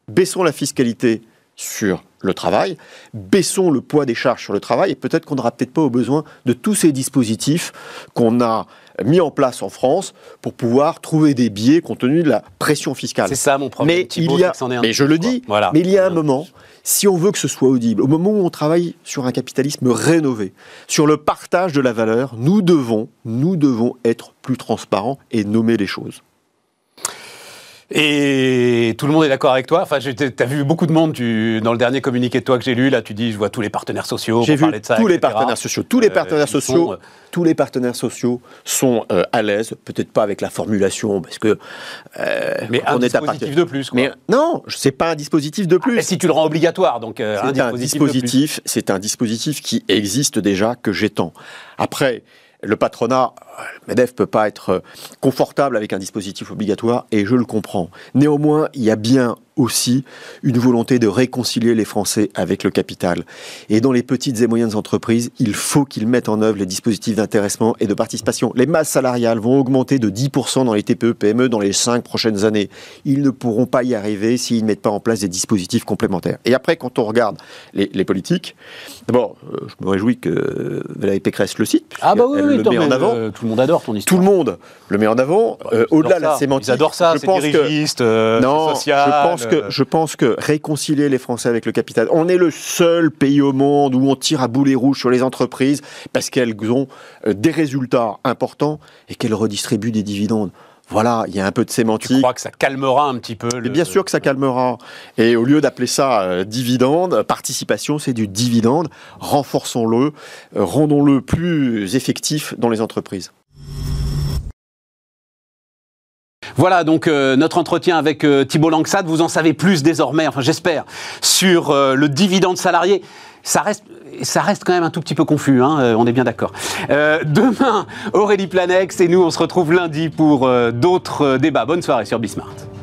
baissons la fiscalité sur le travail, baissons le poids des charges sur le travail, et peut-être qu'on n'aura peut-être pas au besoin de tous ces dispositifs qu'on a mis en place en France pour pouvoir trouver des biais compte tenu de la pression fiscale. C'est ça mon problème. Mais il y a, est mais je le dis, Voilà. mais il y a un moment, si on veut que ce soit audible, au moment où on travaille sur un capitalisme rénové, sur le partage de la valeur, nous devons, nous devons être plus transparents et nommer les choses. Et tout le monde est d'accord avec toi. Enfin, tu as vu beaucoup de monde tu, dans le dernier communiqué de toi que j'ai lu. Là, tu dis, je vois tous les partenaires sociaux. J'ai vu de ça, tous les partenaires sociaux, tous les Euh, partenaires ils sont, sociaux, euh, tous les partenaires sociaux sont euh, à l'aise, peut-être pas avec la formulation, parce que euh, Mais un on est à dispositif de plus. Quoi. Mais non, c'est pas un dispositif de plus. Mais si tu le rends obligatoire, donc euh, un un dispositif, dispositif, c'est un dispositif qui existe déjà, que j'étends. Après, le patronat, MEDEF peut pas être euh, confortable avec un dispositif obligatoire, et je le comprends. Néanmoins, il y a bien aussi une volonté de réconcilier les Français avec le capital. Et dans les petites et moyennes entreprises, il faut qu'ils mettent en œuvre les dispositifs d'intéressement et de participation. Les masses salariales vont augmenter de 10% dans les TPE, PME dans les cinq prochaines années. Ils ne pourront pas y arriver s'ils ne mettent pas en place des dispositifs complémentaires. Et après, quand on regarde les, les politiques, d'abord, euh, je me réjouis que Valérie Pécresse le cite. Ah bah oui, oui, le attends, met en mais, avant. euh, tout le monde adore ton Tout histoire. le monde le met en avant. Euh, Au-delà de la sémantique, Ils adorent ça, je c'est pense que dirigiste, euh, non, c'est social. je pense que je pense que réconcilier les Français avec le capital. On est le seul pays au monde où on tire à boulet rouge sur les entreprises parce qu'elles ont euh, des résultats importants et qu'elles redistribuent des dividendes. Voilà, il y a un peu de Tu sémantique. crois que ça calmera un petit peu le... Bien sûr que ça calmera. Et au lieu d'appeler ça euh, dividende, participation, c'est du dividende. Renforçons-le, euh, rendons-le plus effectif dans les entreprises. Voilà donc euh, notre entretien avec euh, Thibault Langsad. Vous en savez plus désormais, enfin j'espère, sur euh, le dividende salarié. Ça reste, ça reste quand même un tout petit peu confus, hein, euh, on est bien d'accord. Demain, Aurélie Planex et nous, on se retrouve lundi pour d'autres débats. Bonne soirée sur Bismart.